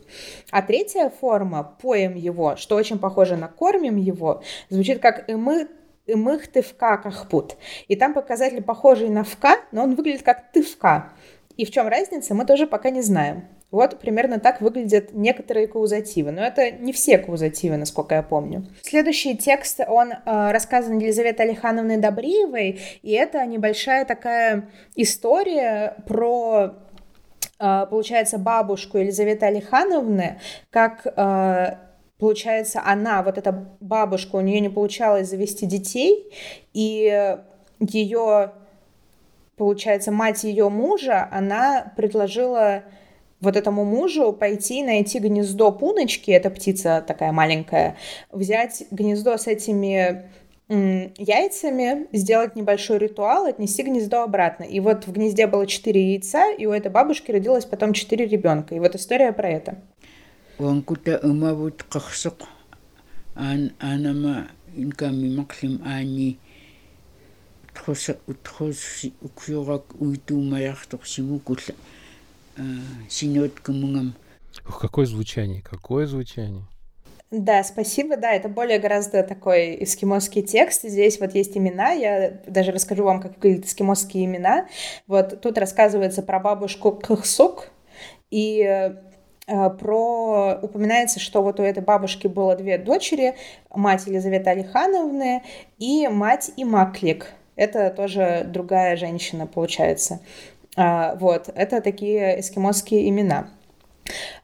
А третья форма «поем его», что очень похоже на «кормим его», звучит как «и мы «имых тывка кахпут». И там показатель похожий на «вка», но он выглядит как «тывка». И в чем разница, мы тоже пока не знаем. Вот примерно так выглядят некоторые каузативы. Но это не все каузативы, насколько я помню. Следующий текст, он э, рассказан Елизаветой Алихановной Добриевой, и это небольшая такая история про э, получается, бабушку Елизаветы Алихановны, как э, получается, она, вот эта бабушка, у нее не получалось завести детей, и ее, получается, мать ее мужа, она предложила вот этому мужу пойти найти гнездо пуночки, это птица такая маленькая, взять гнездо с этими яйцами, сделать небольшой ритуал, отнести гнездо обратно. И вот в гнезде было четыре яйца, и у этой бабушки родилось потом четыре ребенка. И вот история про это. анама инками маклим ани тхоса утхос укюрак уйтумаярторсигукулла синет кумунгам. Ух, какое звучание, какое звучание. Да, спасибо. Да, это более гораздо такой эскимосский текст. Здесь вот есть имена. Я даже расскажу вам, как выглядят эскимосские имена. Вот тут рассказывается про бабушку Кхсук. И э, про упоминается, что вот у этой бабушки было две дочери, мать Елизавета Алихановны и мать Имаклик. Это тоже другая женщина, получается. А, вот, это такие эскимосские имена.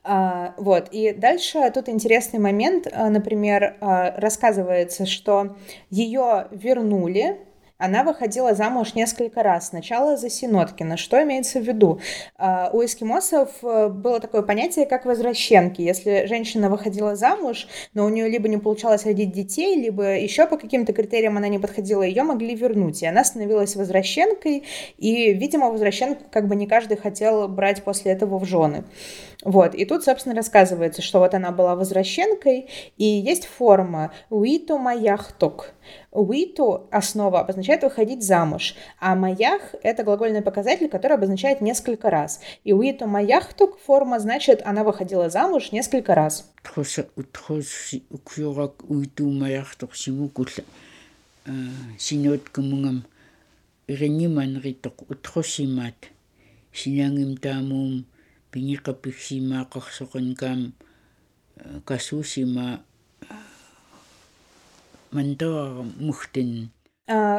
А, вот, и дальше тут интересный момент, а, например, а, рассказывается, что ее вернули, она выходила замуж несколько раз. Сначала за Синоткина. Что имеется в виду? А, у эскимосов э, было такое понятие, как возвращенки. Если женщина выходила замуж, но у нее либо не получалось родить детей, либо еще по каким-то критериям она не подходила, ее могли вернуть. И она становилась возвращенкой, и, видимо, возвращенку как бы не каждый хотел брать после этого в жены. Вот, и тут, собственно, рассказывается, что вот она была возвращенкой, и есть форма «уиту маяхтук». «Уиту» — основа, обозначает выходить замуж, а «маях» — это глагольный показатель, который обозначает несколько раз. И «уиту маяхтук» форма значит «она выходила замуж несколько раз». синьоткамунгам ириниманритоқ утхусимаат синянгим таамуум пиниқапиксимаақарсоқанкаам касуусима мандоа мухтин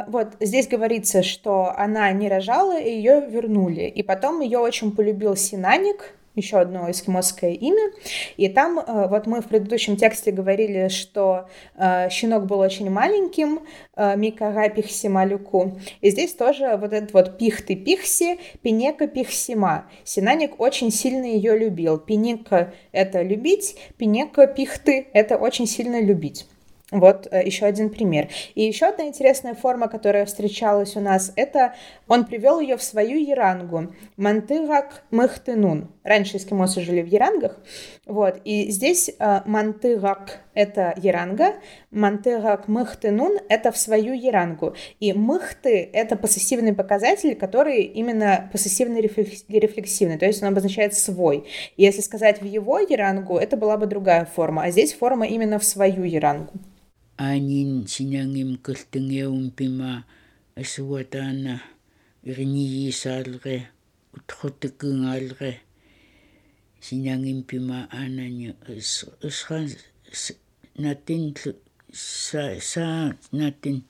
вот здесь говорится, что она не рожала, и ее вернули. И потом ее очень полюбил Синаник, еще одно эскимосское имя. И там, э, вот мы в предыдущем тексте говорили, что э, щенок был очень маленьким, э, Микага Пихсималюку. И здесь тоже вот этот вот пихты пихси, пинека пихсима. Синаник очень сильно ее любил. Пинека — это любить, пинека пихты — это очень сильно любить. Вот еще один пример. И еще одна интересная форма, которая встречалась у нас, это он привел ее в свою ерангу. Мантыгак мыхтынун. Раньше эскимосы жили в ерангах. Вот. И здесь э, мантыгак — это еранга, мантыгак мыхтынун — это в свою ерангу. И мыхты — это поссессивный показатель, который именно поссессивно-рефлексивный, то есть он обозначает свой. И если сказать в его ерангу, это была бы другая форма, а здесь форма именно в свою ерангу aanin sinangim kaltangiaum pima asuataana utquttakungaalre sinangim pima aanani isran natin sa sa natin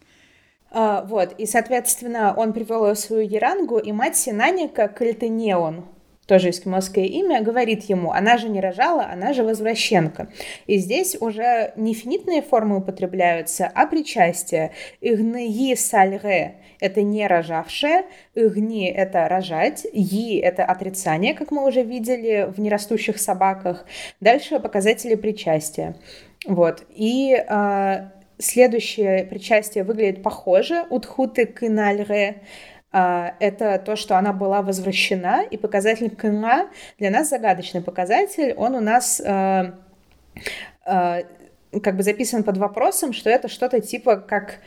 Uh, вот, и, соответственно, он привел свою Ерангу, и мать Синаника Кальтенеон, тоже эскимосское имя, говорит ему, она же не рожала, она же возвращенка. И здесь уже не финитные формы употребляются, а причастие. Игни сальре – это не рожавшее, игни – это рожать, и – это отрицание, как мы уже видели в нерастущих собаках. Дальше показатели причастия. Вот. И э, следующее причастие выглядит похоже. Утхуты кынальре – это то, что она была возвращена, и показатель КНА для нас загадочный показатель. Он у нас э, э, как бы записан под вопросом, что это что-то типа как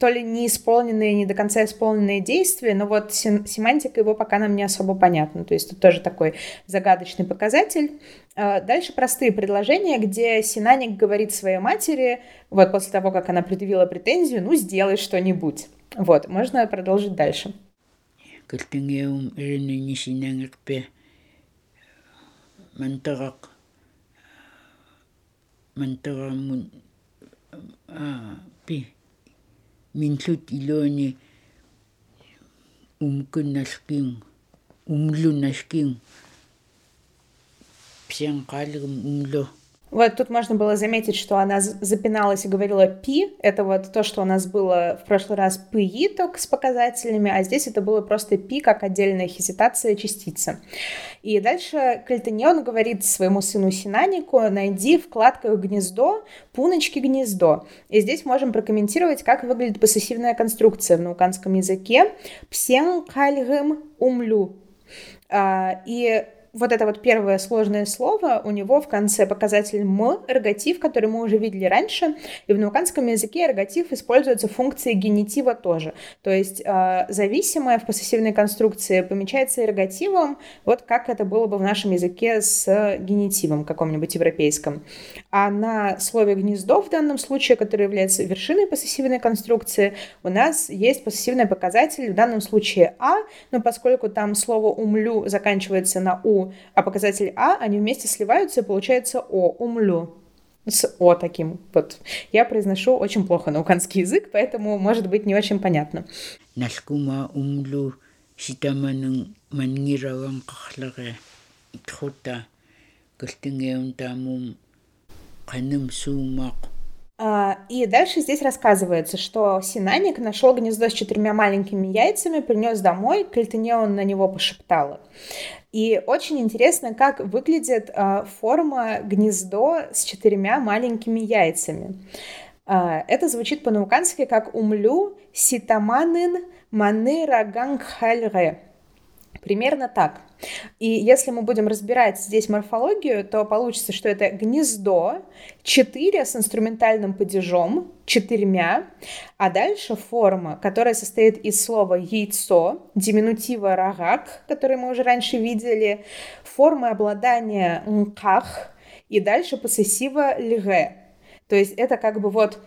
то ли не исполненные, не до конца исполненные действия, но вот семантика его пока нам не особо понятна. То есть это тоже такой загадочный показатель. Дальше простые предложения, где Синаник говорит своей матери, вот после того, как она предъявила претензию, ну, сделай что-нибудь. Вот, можно продолжить дальше. Умло вот тут можно было заметить, что она запиналась и говорила «пи». Это вот то, что у нас было в прошлый раз «пи» с показателями, а здесь это было просто «пи» как отдельная хезитация частицы. И дальше Кальтаньон говорит своему сыну Синанику «найди в вкладках гнездо, пуночки гнездо». И здесь можем прокомментировать, как выглядит поссессивная конструкция в науканском языке «псен кальгым умлю». А, и вот это вот первое сложное слово, у него в конце показатель «м», эргатив, который мы уже видели раньше, и в науканском языке эргатив используется функцией генитива тоже. То есть э, зависимое в поссессивной конструкции помечается эргативом, вот как это было бы в нашем языке с генитивом каком-нибудь европейском. А на слове «гнездо» в данном случае, который является вершиной поссессивной конструкции, у нас есть поссессивный показатель, в данном случае «а», но поскольку там слово «умлю» заканчивается на «у», а показатель А, они вместе сливаются, и получается О, умлю. С О таким. Вот. Я произношу очень плохо науканский язык, поэтому может быть не очень понятно. Наскума умлю ситаманын мангираван кахларе итхута калтингиун таамум каным суумаақ А, и дальше здесь рассказывается, что Синаник нашел гнездо с четырьмя маленькими яйцами, принес домой, Кальтенеон на него пошептала. И очень интересно, как выглядит а, форма гнездо с четырьмя маленькими яйцами. А, это звучит по-наукански как «умлю ситаманын маны рагангхальре». Примерно так. И если мы будем разбирать здесь морфологию, то получится, что это гнездо, 4 с инструментальным падежом, четырьмя, а дальше форма, которая состоит из слова яйцо, диминутива рагак, который мы уже раньше видели, формы обладания мках, и дальше поссессива льге. То есть это как бы вот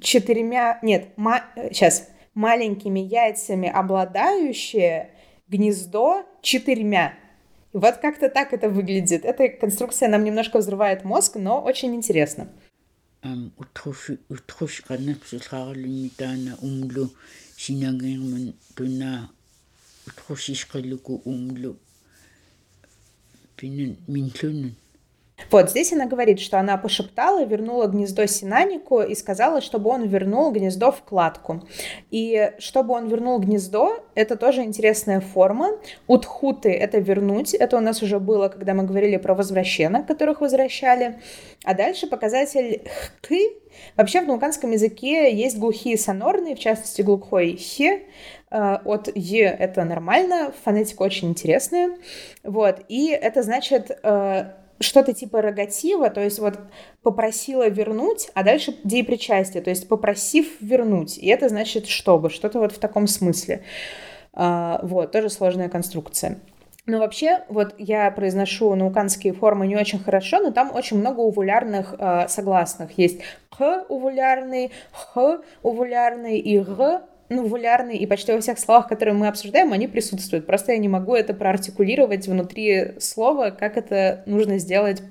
четырьмя, нет, ма, сейчас, маленькими яйцами обладающие гнездо четырьмя. И вот как-то так это выглядит. Эта конструкция нам немножко взрывает мозг, но очень интересно. каннапсулхааралунни вот здесь она говорит, что она пошептала, вернула гнездо Синанику и сказала, чтобы он вернул гнездо в кладку. И чтобы он вернул гнездо, это тоже интересная форма. Утхуты — это вернуть. Это у нас уже было, когда мы говорили про возвращенок, которых возвращали. А дальше показатель хки. Вообще в науканском языке есть глухие сонорные, в частности глухой хе, э, от «е» — это нормально, фонетика очень интересная. Вот. И это значит э, что-то типа рогатива, то есть вот попросила вернуть, а дальше деепричастие, то есть попросив вернуть. И это значит чтобы, что-то вот в таком смысле. А, вот, тоже сложная конструкция. Но вообще, вот я произношу науканские формы не очень хорошо, но там очень много увулярных э, согласных. Есть х увулярный, х увулярный и г ну, вулярный, и почти во всех словах, которые мы обсуждаем, они присутствуют. Просто я не могу это проартикулировать внутри слова, как это нужно сделать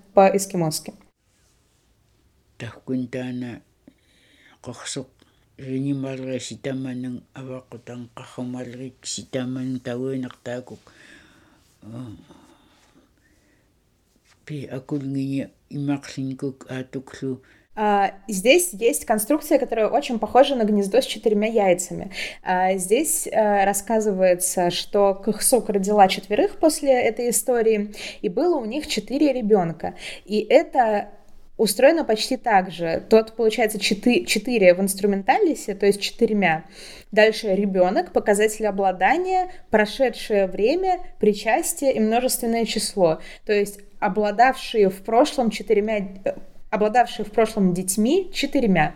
тауинартаакук пи акулгини имақлинкук аатуклу а, здесь есть конструкция, которая очень похожа на гнездо с четырьмя яйцами. А, здесь а, рассказывается, что Кахсук родила четверых после этой истории, и было у них четыре ребенка. И это устроено почти так же. Тот, получается, четыре в инструменталисе, то есть четырьмя. Дальше ребенок, показатель обладания, прошедшее время, причастие и множественное число. То есть обладавшие в прошлом четырьмя обладавшие в прошлом детьми четырьмя.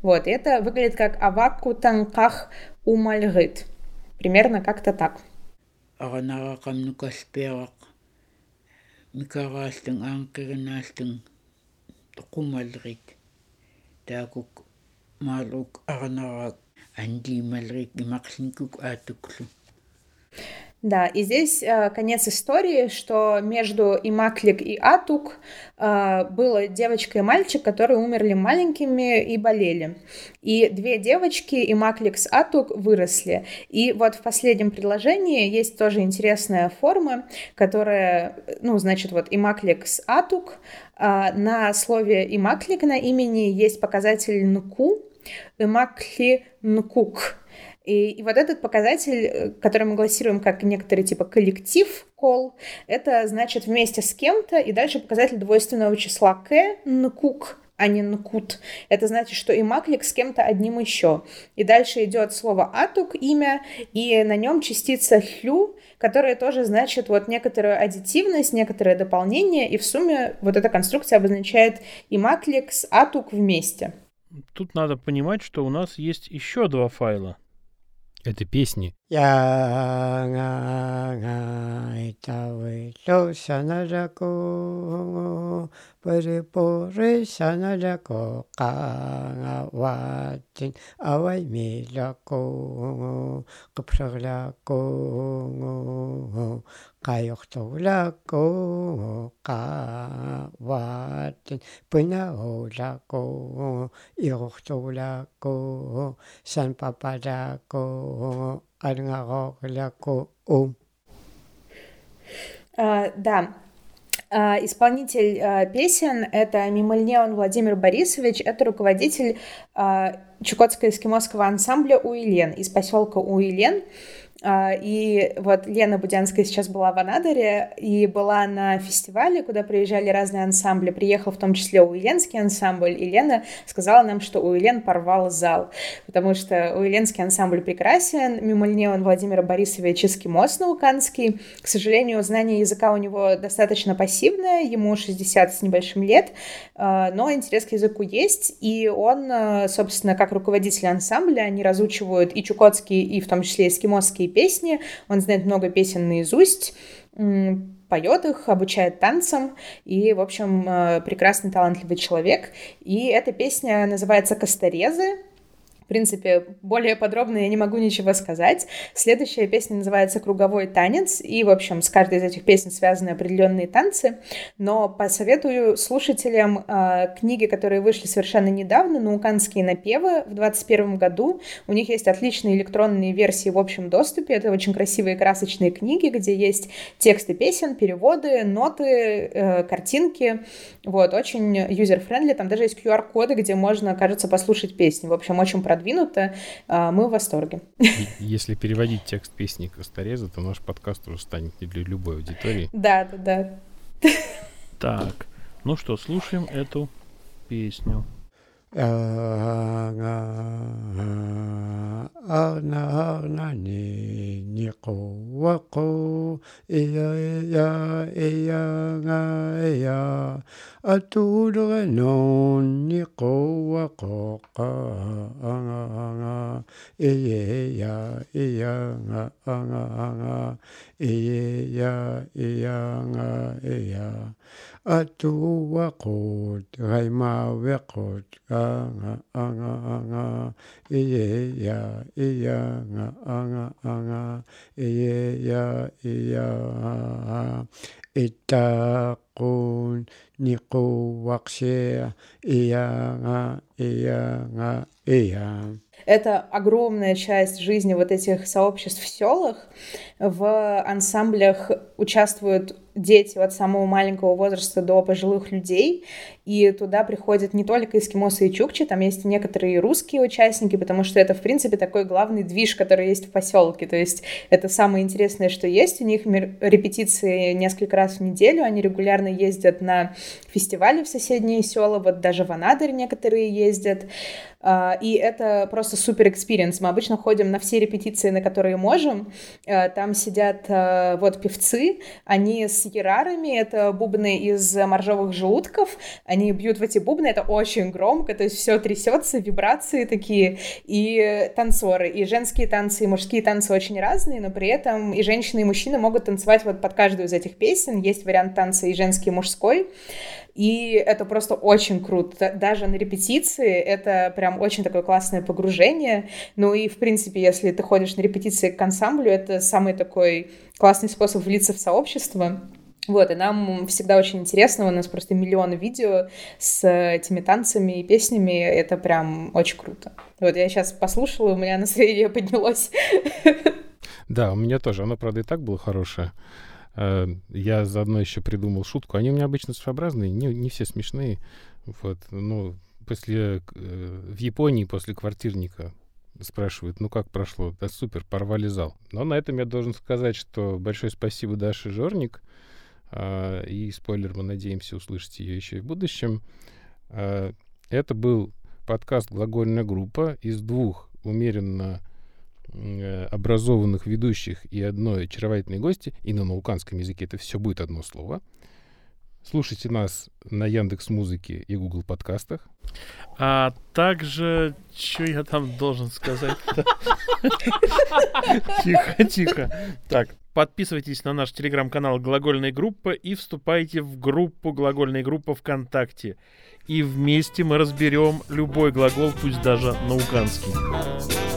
Вот, и это выглядит как аваку танках умальгыт. Примерно как-то так. маалук аранараак андималрит имақлинкук аатуклу да, и здесь э, конец истории, что между Имаклик и Атук э, было девочка и мальчик, которые умерли маленькими и болели. И две девочки, Имаклик с Атук, выросли. И вот в последнем предложении есть тоже интересная форма, которая, ну, значит, вот Имаклик с Атук. Э, на слове Имаклик на имени есть показатель нку, Имакли нкук. И, и вот этот показатель, э, который мы глассируем как некоторый типа коллектив кол, это значит вместе с кем-то, и дальше показатель двойственного числа к, нкук, а не нкут. Это значит, что и маклик с кем-то одним еще. И дальше идет слово атук, имя, и на нем частица хлю, которая тоже значит вот некоторую аддитивность, некоторое дополнение, и в сумме вот эта конструкция обозначает и маклик с атук вместе. Тут надо понимать, что у нас есть еще два файла это песни. янгаайтавилу саналаку парипури саналаку қаангаваатин аваймилаку қыпшарлаку қайортуулаку қааваатин пынаулаку ирортуулаку санпапалаку ум. Uh, да, А, исполнитель а, песен — это Мимальнеон Владимир Борисович, это руководитель а, Чукотско-эскимосского ансамбля «Уилен» из поселка Уилен. А, и вот Лена Будянская сейчас была в Анадыре и была на фестивале, куда приезжали разные ансамбли. Приехал в том числе Уиленский ансамбль, и Лена сказала нам, что Уилен порвал зал, потому что Уиленский ансамбль прекрасен, мимольне он Владимира Борисович эскимос науканский. К сожалению, знание языка у него достаточно пассивное, ему 60 с небольшим лет, а, но интерес к языку есть, и он, а, собственно, как руководитель ансамбля, они разучивают и чукотские, и в том числе эскимосские русские песни, он знает много песен наизусть, поет их, обучает танцам, и, в общем, э, прекрасный, талантливый человек. И эта песня называется «Косторезы», в принципе, более подробно я не могу ничего сказать. Следующая песня называется «Круговой танец», и, в общем, с каждой из этих песен связаны определенные танцы, но посоветую слушателям э, книги, которые вышли совершенно недавно, «Науканские напевы» в 2021 году. У них есть отличные электронные версии в общем доступе. Это очень красивые красочные книги, где есть тексты песен, переводы, ноты, э, картинки. Вот, очень user-friendly. Там даже есть QR-коды, где можно, кажется, послушать песни. В общем, очень продвинуто. А, мы в восторге. Если переводить текст песни Костореза, то наш подкаст уже станет не для любой аудитории. Да, да, да. Так, ну что, слушаем эту песню. nga a na na ni ni ko wa ko e ya ya e ya nga e ya a tu do no ni ko wa ko ka a nga nga e ye ya e ya nga anga nga nga e ye ya e ya nga e ya a tu wa ko ga ma wa ko ka nga anga anga iye ya iya nga anga anga iye ya iya itakun niku wakse iya nga iya nga iya Это огромная часть жизни вот этих сообществ в селах. В ансамблях участвуют дети от самого маленького возраста до пожилых людей, и туда приходят не только эскимосы и чукчи, там есть некоторые русские участники, потому что это, в принципе, такой главный движ, который есть в поселке, то есть это самое интересное, что есть, у них репетиции несколько раз в неделю, они регулярно ездят на фестивали в соседние села, вот даже в Анадырь некоторые ездят, а, и это просто супер experience. Мы обычно ходим на все репетиции, на которые можем. А, там сидят а, вот певцы, они с ярарами, это бубны из моржовых желудков, они бьют в эти бубны, это очень громко, то есть все трясется, вибрации такие, и танцоры, и женские танцы, и мужские танцы очень разные, но при этом и женщины, и мужчины могут танцевать вот под каждую из этих песен, есть вариант танца и женский, и мужской, и это просто очень круто. Даже на репетиции это прям очень такое классное погружение. Ну и, в принципе, если ты ходишь на репетиции к ансамблю, это самый такой классный способ влиться в сообщество. Вот, и нам всегда очень интересно, у нас просто миллионы видео с этими танцами и песнями, это прям очень круто. Вот, я сейчас послушала, у меня настроение поднялось. Да, у меня тоже, оно, правда, и так было хорошее. Э, я заодно еще придумал шутку. Они у меня обычно своеобразные, не, не все смешные. Вот, ну, после, э, в Японии после квартирника спрашивают, ну как прошло? Да супер, порвали зал. Но на этом я должен сказать, что большое спасибо Даше Жорник. А, и спойлер, мы надеемся услышать ее еще и в будущем. А, это был подкаст «Глагольная группа» из двух умеренно Э, образованных ведущих и одной очаровательной гости, и на науканском языке это все будет одно слово. Слушайте нас на Яндекс Музыке и Google подкастах. А также, что я там должен сказать? Тихо, тихо. Так, подписывайтесь на наш телеграм-канал «Глагольная группа» и вступайте в группу «Глагольная группа ВКонтакте». И вместе мы разберем любой глагол, пусть даже науканский.